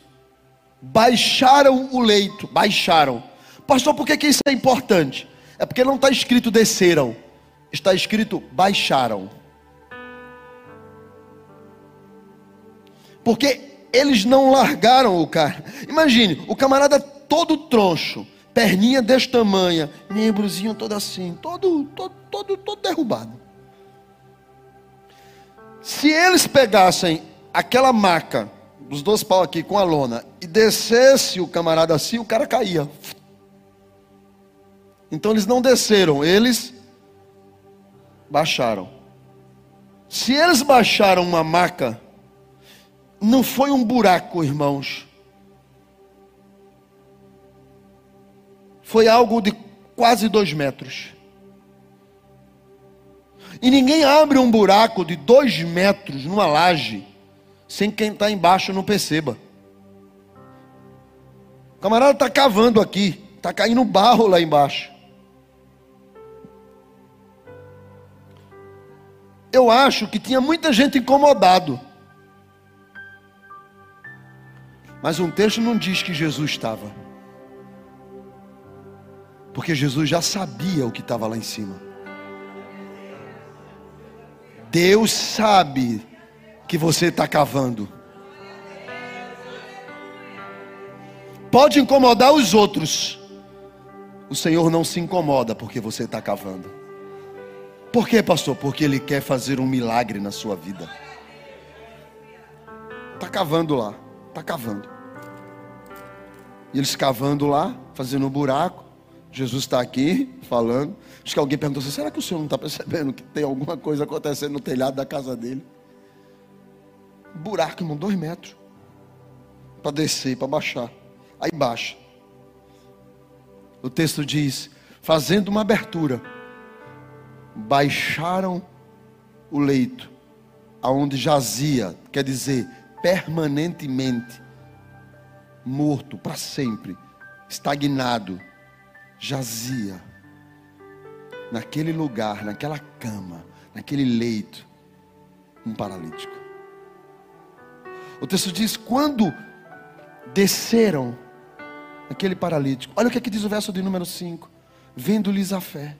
baixaram o leito, baixaram. Pastor, por que, que isso é importante? É porque não está escrito desceram, está escrito baixaram. Porque eles não largaram o cara. Imagine, o camarada todo troncho, perninha desse tamanho, membrozinho todo assim, todo, todo, todo, todo derrubado. Se eles pegassem aquela maca, os dois pau aqui com a lona, e descesse o camarada assim, o cara caía. Então eles não desceram, eles baixaram. Se eles baixaram uma maca, não foi um buraco, irmãos. Foi algo de quase dois metros. E ninguém abre um buraco de dois metros numa laje sem quem está embaixo não perceba. O camarada está cavando aqui, está caindo barro lá embaixo. Eu acho que tinha muita gente incomodado. Mas um texto não diz que Jesus estava. Porque Jesus já sabia o que estava lá em cima. Deus sabe que você está cavando. Pode incomodar os outros. O Senhor não se incomoda porque você está cavando. Por quê, pastor? Porque Ele quer fazer um milagre na sua vida. Está cavando lá, está cavando. E eles cavando lá, fazendo um buraco. Jesus está aqui falando. Acho que alguém perguntou assim: será que o senhor não está percebendo que tem alguma coisa acontecendo no telhado da casa dele? Buraco, irmão, dois metros. Para descer, para baixar. Aí baixa. O texto diz: fazendo uma abertura, baixaram o leito, aonde jazia, quer dizer, permanentemente, morto para sempre, estagnado, jazia naquele lugar, naquela cama, naquele leito, um paralítico. O texto diz: quando desceram aquele paralítico, olha o que, é que diz o verso de número 5: vendo-lhes a fé.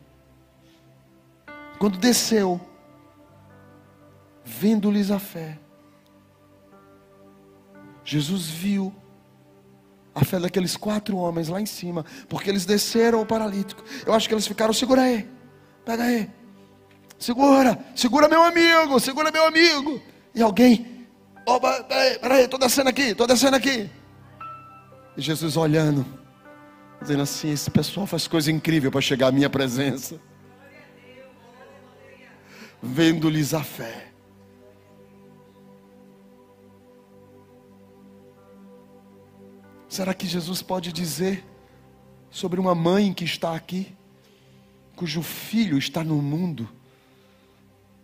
Quando desceu, vendo-lhes a fé, Jesus viu a fé daqueles quatro homens lá em cima, porque eles desceram o paralítico. Eu acho que eles ficaram, segura aí. Pega aí. Segura, segura meu amigo, segura meu amigo. E alguém, opa, peraí, peraí, estou descendo aqui, estou descendo aqui. E Jesus olhando, dizendo assim: esse pessoal faz coisa incrível para chegar à minha presença. Vendo-lhes a fé. Será que Jesus pode dizer sobre uma mãe que está aqui? cujo filho está no mundo.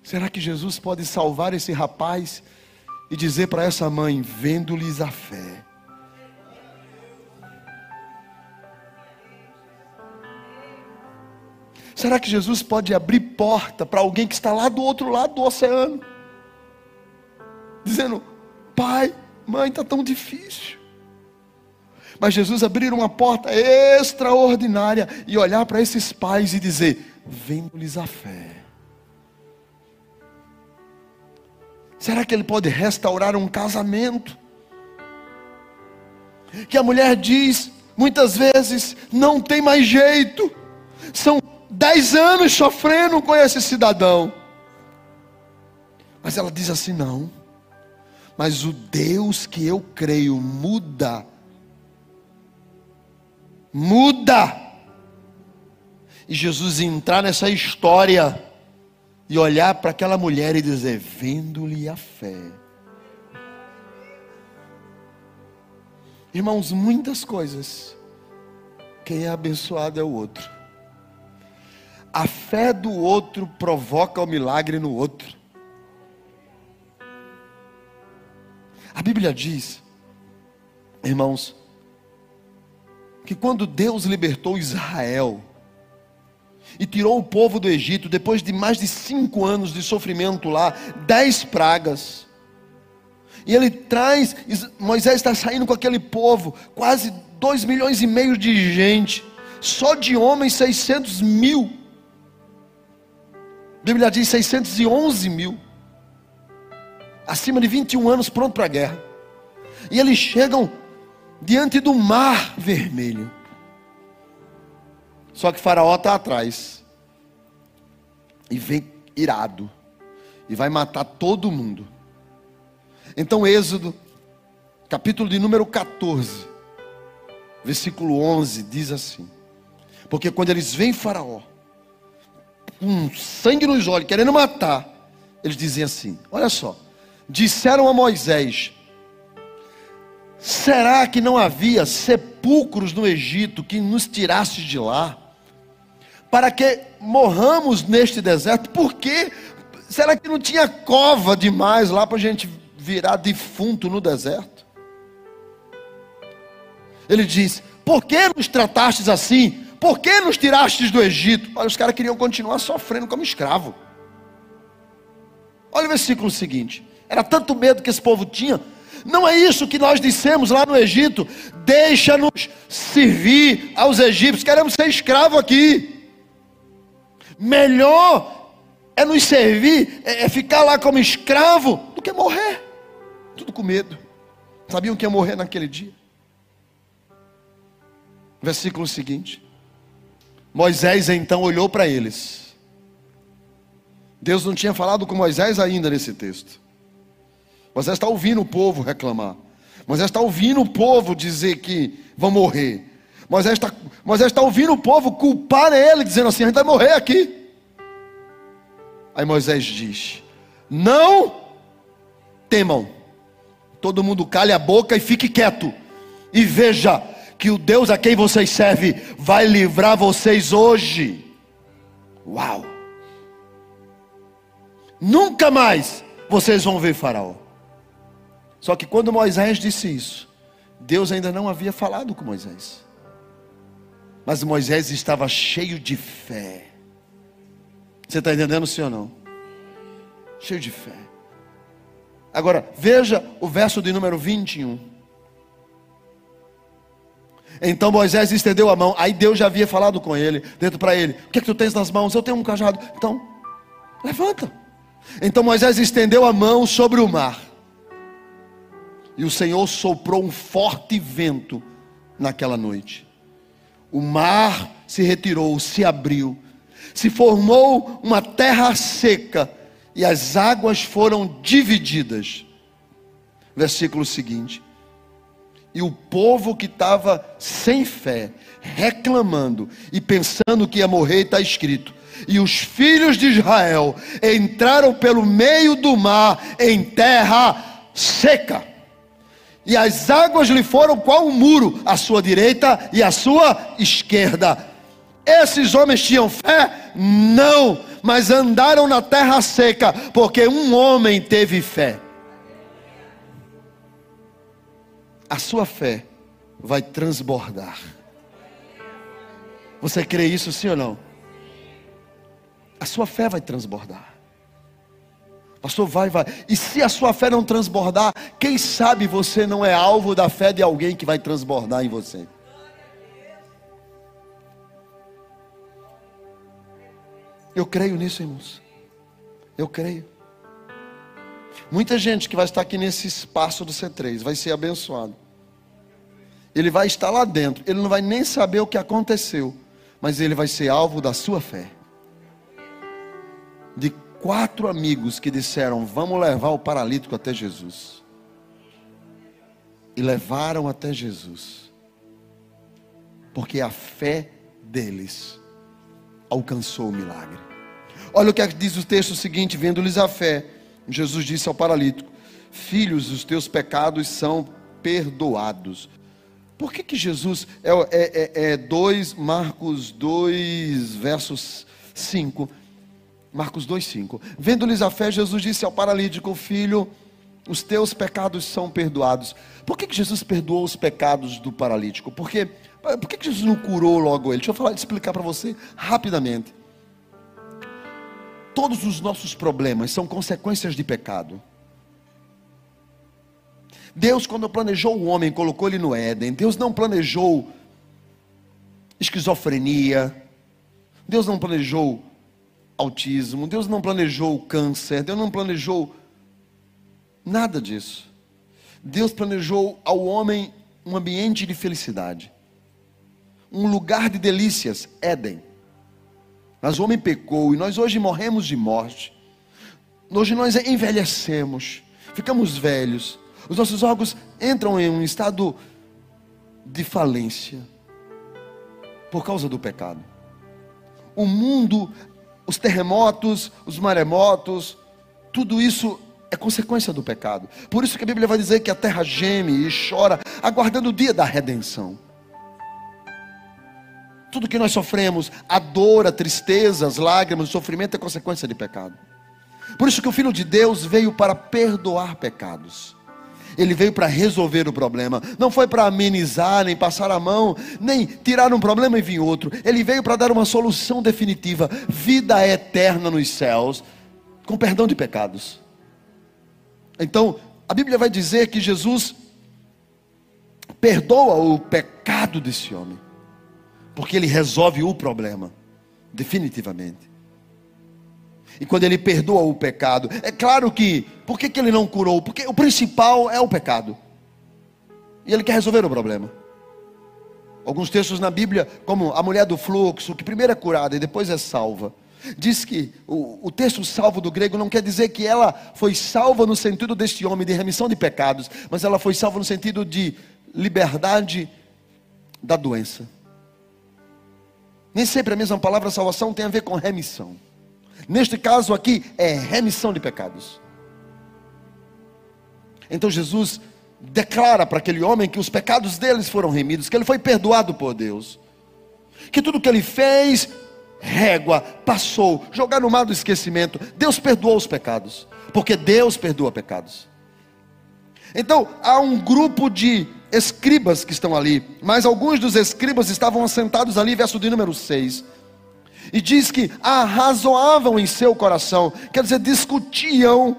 Será que Jesus pode salvar esse rapaz e dizer para essa mãe, vendo-lhes a fé? Será que Jesus pode abrir porta para alguém que está lá do outro lado do oceano? Dizendo, pai, mãe, está tão difícil. Mas Jesus abrir uma porta extraordinária e olhar para esses pais e dizer: vendo-lhes a fé. Será que ele pode restaurar um casamento? Que a mulher diz, muitas vezes, não tem mais jeito. São dez anos sofrendo com esse cidadão. Mas ela diz assim: não. Mas o Deus que eu creio muda muda. E Jesus entrar nessa história e olhar para aquela mulher e dizer: vendo-lhe a fé. Irmãos, muitas coisas. Quem é abençoado é o outro. A fé do outro provoca o milagre no outro. A Bíblia diz, irmãos, que quando Deus libertou Israel e tirou o povo do Egito, depois de mais de cinco anos de sofrimento lá, dez pragas, E ele traz, Moisés está saindo com aquele povo, quase dois milhões e meio de gente, só de homens 600 mil. A Bíblia diz 611 mil, acima de 21 anos, pronto para a guerra. E eles chegam diante do mar vermelho. Só que Faraó está atrás. E vem irado. E vai matar todo mundo. Então, Êxodo, capítulo de número 14, versículo 11, diz assim: Porque quando eles veem Faraó, com sangue nos olhos, querendo matar, eles dizem assim: Olha só, disseram a Moisés: Será que não havia sepulcros no Egito que nos tirasse de lá? para que morramos neste deserto. Por quê? Será que não tinha cova demais lá para a gente virar defunto no deserto? Ele diz: Por que nos tratastes assim? Por que nos tirastes do Egito? Olha, os caras queriam continuar sofrendo como escravo. Olha o versículo seguinte: Era tanto medo que esse povo tinha. Não é isso que nós dissemos lá no Egito. Deixa-nos servir aos egípcios. Queremos ser escravo aqui. Melhor é nos servir, é, é ficar lá como escravo, do que morrer. Tudo com medo. Sabiam que ia morrer naquele dia? Versículo seguinte. Moisés então olhou para eles. Deus não tinha falado com Moisés ainda nesse texto. Moisés está ouvindo o povo reclamar. Moisés está ouvindo o povo dizer que vão morrer. Moisés está Moisés está ouvindo o povo culpar ele, dizendo assim: a gente vai morrer aqui. Aí Moisés diz: Não temam, todo mundo cale a boca e fique quieto, e veja que o Deus a quem vocês servem vai livrar vocês hoje. Uau! Nunca mais vocês vão ver Faraó. Só que quando Moisés disse isso, Deus ainda não havia falado com Moisés. Mas Moisés estava cheio de fé. Você está entendendo, sim ou não? Cheio de fé. Agora, veja o verso de número 21. Então Moisés estendeu a mão. Aí Deus já havia falado com ele, dentro para ele: O que é que tu tens nas mãos? Eu tenho um cajado. Então, levanta. Então Moisés estendeu a mão sobre o mar. E o Senhor soprou um forte vento naquela noite o mar se retirou, se abriu, se formou uma terra seca e as águas foram divididas. Versículo seguinte. E o povo que estava sem fé, reclamando e pensando que ia morrer, está escrito. E os filhos de Israel entraram pelo meio do mar em terra seca e as águas lhe foram qual um muro, à sua direita e à sua esquerda. Esses homens tinham fé? Não, mas andaram na terra seca, porque um homem teve fé. A sua fé vai transbordar. Você crê isso sim ou não? A sua fé vai transbordar. Pastor, vai, vai. E se a sua fé não transbordar, quem sabe você não é alvo da fé de alguém que vai transbordar em você? Eu creio nisso, irmãos. Eu creio. Muita gente que vai estar aqui nesse espaço do C3 vai ser abençoado. Ele vai estar lá dentro, ele não vai nem saber o que aconteceu, mas ele vai ser alvo da sua fé. De quatro amigos que disseram: Vamos levar o paralítico até Jesus. E levaram até Jesus, porque a fé deles alcançou o milagre. Olha o que diz o texto seguinte: vendo-lhes a fé, Jesus disse ao paralítico: Filhos, os teus pecados são perdoados. Por que, que Jesus é, é, é 2, é Marcos 2, versos 5? Marcos 2,5. Vendo-lhes a fé, Jesus disse ao paralítico: Filho, os teus pecados são perdoados. Por que, que Jesus perdoou os pecados do paralítico? Porque, por que, que Jesus não curou logo ele? Deixa eu falar, explicar para você rapidamente. Todos os nossos problemas são consequências de pecado. Deus, quando planejou o homem, colocou ele no Éden. Deus não planejou esquizofrenia. Deus não planejou autismo. Deus não planejou câncer. Deus não planejou nada disso. Deus planejou ao homem um ambiente de felicidade, um lugar de delícias, Éden. Mas o homem pecou e nós hoje morremos de morte. Hoje nós envelhecemos, ficamos velhos, os nossos órgãos entram em um estado de falência por causa do pecado. O mundo, os terremotos, os maremotos, tudo isso é consequência do pecado. Por isso que a Bíblia vai dizer que a terra geme e chora, aguardando o dia da redenção. Tudo que nós sofremos, a dor, a tristeza, as lágrimas, o sofrimento é consequência de pecado. Por isso que o Filho de Deus veio para perdoar pecados. Ele veio para resolver o problema. Não foi para amenizar, nem passar a mão, nem tirar um problema e vir outro. Ele veio para dar uma solução definitiva: vida eterna nos céus, com perdão de pecados. Então, a Bíblia vai dizer que Jesus perdoa o pecado desse homem, porque ele resolve o problema, definitivamente. E quando ele perdoa o pecado, é claro que, por que, que ele não curou? Porque o principal é o pecado, e ele quer resolver o problema. Alguns textos na Bíblia, como a mulher do fluxo, que primeiro é curada e depois é salva Diz que o, o, texto salvo do grego não quer dizer que ela foi salva no sentido deste homem de remissão de pecados, mas ela foi salva no sentido de liberdade da doença. Nem sempre a mesma palavra salvação tem a ver com remissão. Neste caso aqui é remissão de pecados. Então Jesus declara para aquele homem que os pecados deles foram remidos, que ele foi perdoado por Deus, que tudo que ele fez régua, passou, jogar no mar do esquecimento. Deus perdoou os pecados, porque Deus perdoa pecados. Então, há um grupo de escribas que estão ali, mas alguns dos escribas estavam assentados ali, verso de número 6. E diz que arrazoavam em seu coração, quer dizer, discutiam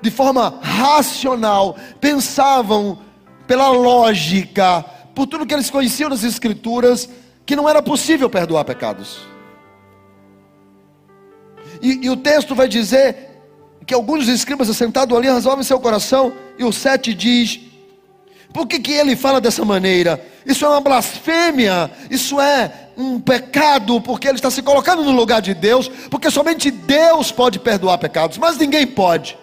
de forma racional, pensavam pela lógica, por tudo que eles conheciam das Escrituras, que não era possível perdoar pecados. E, e o texto vai dizer que alguns escribas assentados ali resolvem seu coração, e o 7 diz: por que, que ele fala dessa maneira? Isso é uma blasfêmia, isso é um pecado, porque ele está se colocando no lugar de Deus, porque somente Deus pode perdoar pecados, mas ninguém pode.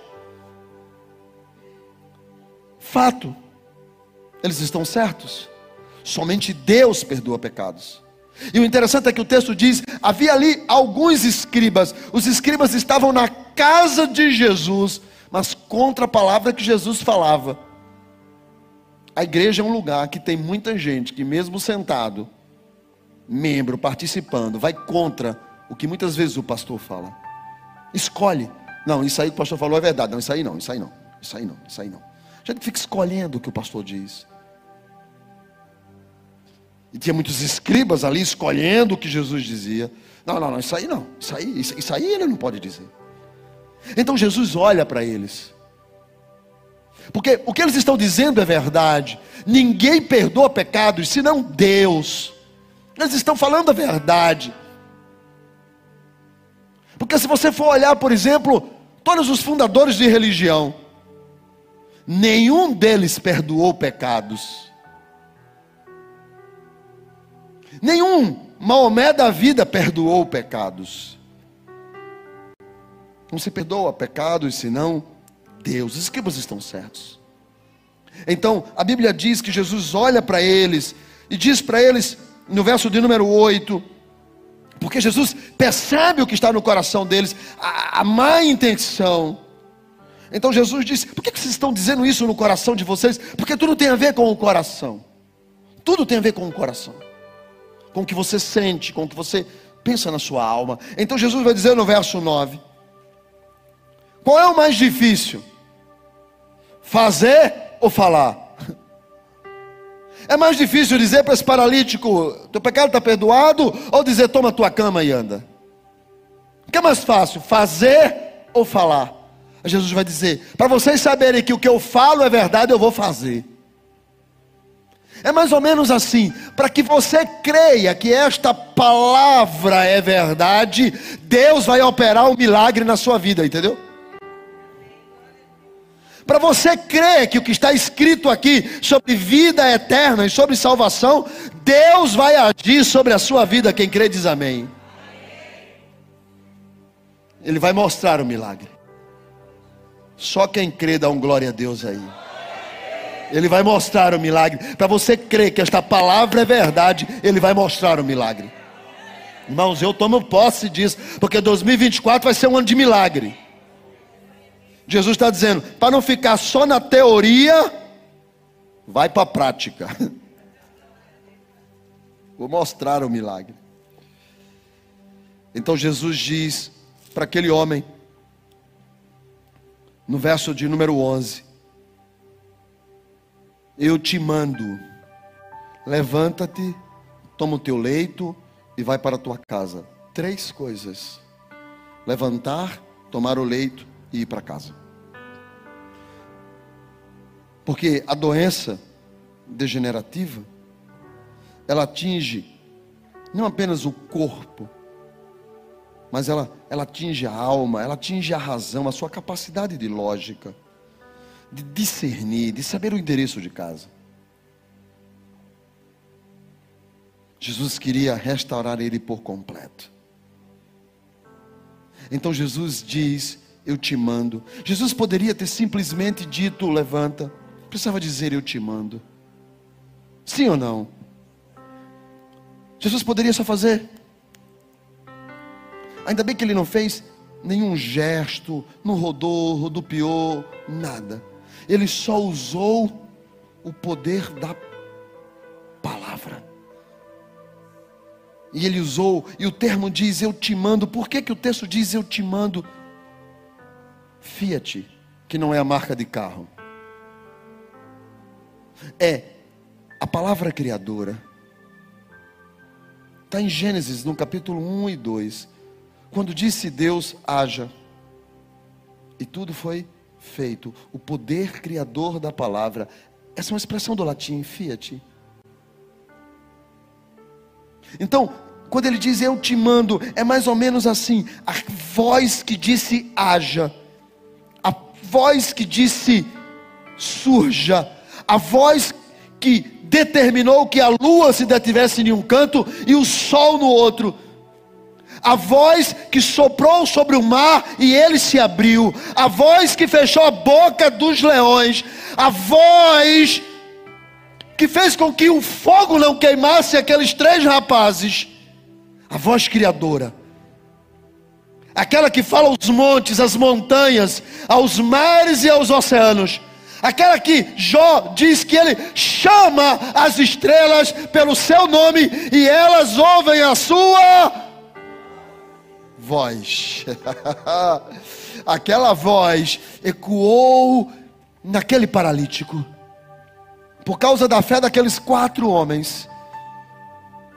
Fato, eles estão certos. Somente Deus perdoa pecados. E o interessante é que o texto diz: havia ali alguns escribas, os escribas estavam na casa de Jesus, mas contra a palavra que Jesus falava. A igreja é um lugar que tem muita gente que, mesmo sentado, membro, participando, vai contra o que muitas vezes o pastor fala. Escolhe. Não, isso aí que o pastor falou é verdade. Não, isso aí não, isso aí não, isso aí não, isso aí não. A gente fica escolhendo o que o pastor diz. E tinha muitos escribas ali escolhendo o que Jesus dizia. Não, não, não, isso aí não. Isso aí, isso, isso aí ele não pode dizer. Então Jesus olha para eles. Porque o que eles estão dizendo é verdade. Ninguém perdoa pecados senão Deus. Eles estão falando a verdade. Porque se você for olhar, por exemplo, todos os fundadores de religião, nenhum deles perdoou pecados. Nenhum Maomé da vida perdoou pecados. Não se perdoa pecados senão Deus. Os escribas estão certos. Então, a Bíblia diz que Jesus olha para eles e diz para eles, no verso de número 8, porque Jesus percebe o que está no coração deles, a, a má intenção. Então Jesus disse: Por que vocês estão dizendo isso no coração de vocês? Porque tudo tem a ver com o coração. Tudo tem a ver com o coração com o que você sente, com o que você pensa na sua alma. Então Jesus vai dizer no verso 9: Qual é o mais difícil? Fazer ou falar? É mais difícil dizer para esse paralítico: Teu pecado está perdoado, ou dizer: Toma tua cama e anda? O que é mais fácil, fazer ou falar? Jesus vai dizer: para vocês saberem que o que eu falo é verdade, eu vou fazer. É mais ou menos assim, para que você creia que esta palavra é verdade, Deus vai operar um milagre na sua vida, entendeu? Para você crer que o que está escrito aqui sobre vida eterna e sobre salvação, Deus vai agir sobre a sua vida. Quem crê diz amém. Ele vai mostrar o milagre. Só quem crê dá um glória a Deus aí. Ele vai mostrar o milagre. Para você crer que esta palavra é verdade, Ele vai mostrar o milagre. Irmãos, eu tomo posse disso, porque 2024 vai ser um ano de milagre. Jesus está dizendo: para não ficar só na teoria, vai para a prática. [LAUGHS] Vou mostrar o milagre. Então Jesus diz para aquele homem, no verso de número 11: Eu te mando, levanta-te, toma o teu leito e vai para a tua casa. Três coisas: levantar, tomar o leito e ir para casa. Porque a doença degenerativa, ela atinge não apenas o corpo, mas ela, ela atinge a alma, ela atinge a razão, a sua capacidade de lógica, de discernir, de saber o endereço de casa. Jesus queria restaurar ele por completo. Então Jesus diz: Eu te mando. Jesus poderia ter simplesmente dito: Levanta. Precisava dizer: Eu te mando. Sim ou não? Jesus poderia só fazer Ainda bem que ele não fez nenhum gesto, não rodou, rodopiou, nada. Ele só usou o poder da palavra. E ele usou, e o termo diz eu te mando. Por que, que o texto diz eu te mando? Fiat, que não é a marca de carro, é a palavra criadora. Está em Gênesis, no capítulo 1 e 2. Quando disse Deus, haja. E tudo foi feito. O poder criador da palavra. Essa é uma expressão do latim, fiat. Então, quando ele diz eu te mando, é mais ou menos assim: a voz que disse haja, a voz que disse surja, a voz que determinou que a lua se detivesse em um canto e o sol no outro. A voz que soprou sobre o mar e ele se abriu, a voz que fechou a boca dos leões, a voz que fez com que o fogo não queimasse aqueles três rapazes, a voz criadora, aquela que fala aos montes, às montanhas, aos mares e aos oceanos. Aquela que Jó diz que ele chama as estrelas pelo seu nome e elas ouvem a sua voz. [LAUGHS] Aquela voz ecoou naquele paralítico. Por causa da fé daqueles quatro homens,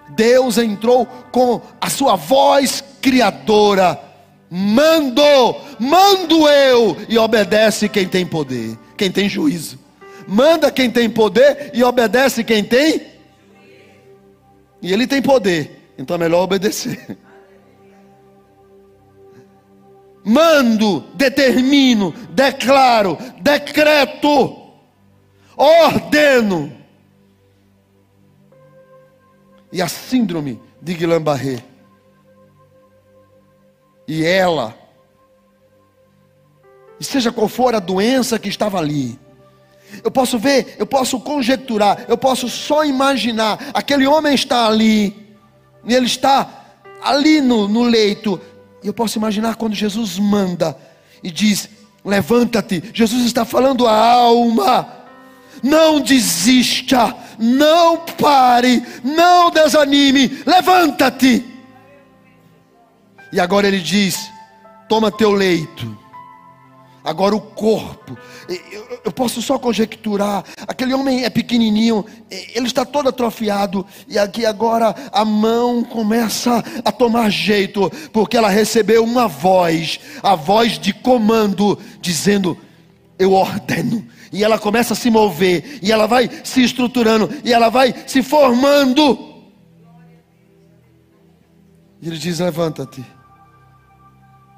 Deus entrou com a sua voz criadora. Mando, mando eu, e obedece quem tem poder, quem tem juízo. Manda quem tem poder e obedece quem tem. E ele tem poder, então é melhor obedecer mando, determino, declaro, decreto, ordeno. E a síndrome de Guillain-Barré. E ela, e seja qual for a doença que estava ali, eu posso ver, eu posso conjecturar, eu posso só imaginar. Aquele homem está ali, e ele está ali no, no leito, e eu posso imaginar quando Jesus manda e diz: Levanta-te. Jesus está falando a alma. Não desista, não pare, não desanime, levanta-te. E agora ele diz: Toma teu leito. Agora o corpo, eu posso só conjecturar. Aquele homem é pequenininho, ele está todo atrofiado, e aqui agora a mão começa a tomar jeito, porque ela recebeu uma voz, a voz de comando, dizendo: Eu ordeno. E ela começa a se mover, e ela vai se estruturando, e ela vai se formando. E ele diz: Levanta-te.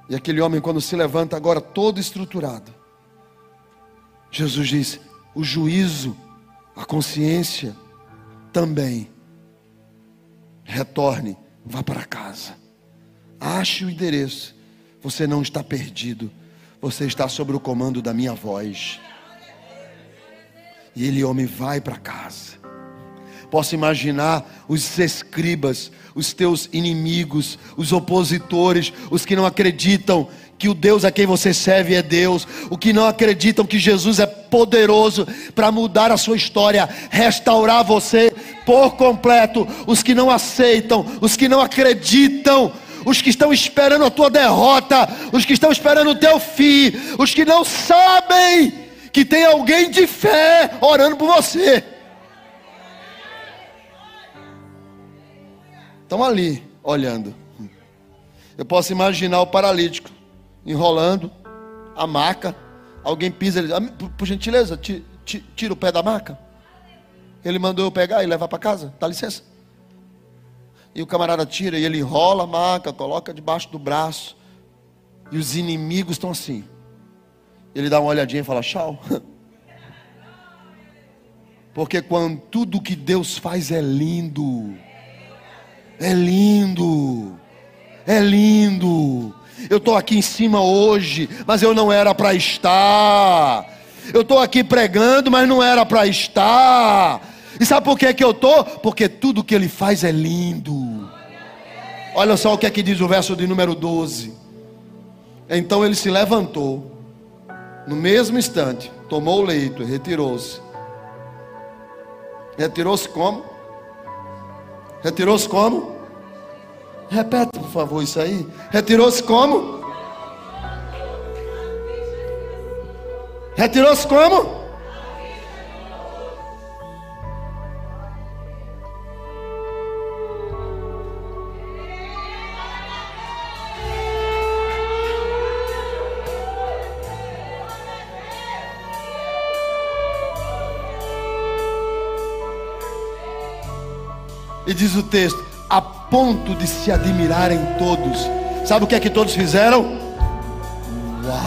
E aquele homem, quando se levanta, agora todo estruturado, Jesus diz: o juízo, a consciência também. Retorne, vá para casa. Ache o endereço. Você não está perdido. Você está sob o comando da minha voz. E ele, homem, vai para casa. Posso imaginar os escribas, os teus inimigos, os opositores, os que não acreditam que o Deus a quem você serve é Deus, o que não acreditam que Jesus é poderoso para mudar a sua história, restaurar você por completo, os que não aceitam, os que não acreditam, os que estão esperando a tua derrota, os que estão esperando o teu fim, os que não sabem que tem alguém de fé orando por você. Estão ali, olhando. Eu posso imaginar o paralítico enrolando a maca. Alguém pisa, ele, por gentileza, tira o pé da maca. Ele mandou eu pegar e levar para casa. Dá licença. E o camarada tira e ele enrola a maca, coloca debaixo do braço. E os inimigos estão assim. Ele dá uma olhadinha e fala: Tchau. [LAUGHS] Porque quando tudo que Deus faz é lindo. É lindo. É lindo. Eu estou aqui em cima hoje, mas eu não era para estar. Eu estou aqui pregando, mas não era para estar. E sabe por que, que eu estou? Porque tudo que ele faz é lindo. Olha só o que é que diz o verso de número 12. Então ele se levantou, no mesmo instante, tomou o leito e retirou-se. Retirou-se como? Retirou-se como? Repete, por favor, isso aí. Retirou-se como? Retirou-se como? E diz o texto: a ponto de se admirarem todos. Sabe o que é que todos fizeram? Uau!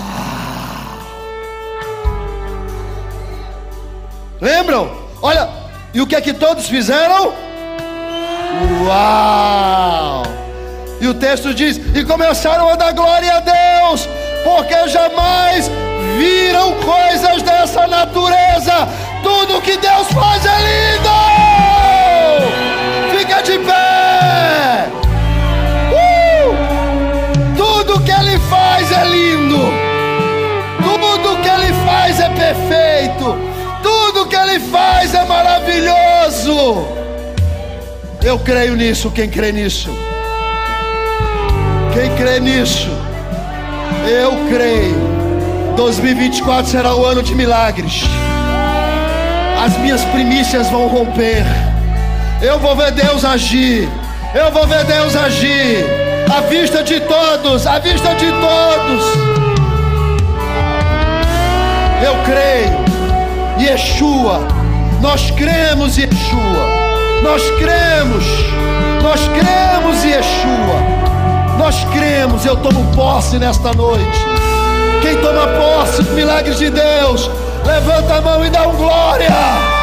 Lembram? Olha, e o que é que todos fizeram? Uau! E o texto diz: E começaram a dar glória a Deus, porque jamais viram coisas dessa natureza. Tudo que Deus faz é lindo! De pé! Uh! Tudo que Ele faz é lindo. Tudo que Ele faz é perfeito. Tudo que Ele faz é maravilhoso. Eu creio nisso. Quem crê nisso? Quem crê nisso? Eu creio. 2024 será o ano de milagres. As minhas primícias vão romper. Eu vou ver Deus agir. Eu vou ver Deus agir. À vista de todos, à vista de todos. Eu creio. Yeshua. Nós cremos Yeshua. Nós cremos. Nós cremos Yeshua. Nós cremos. Eu tomo posse nesta noite. Quem toma posse dos milagres de Deus, levanta a mão e dá um glória.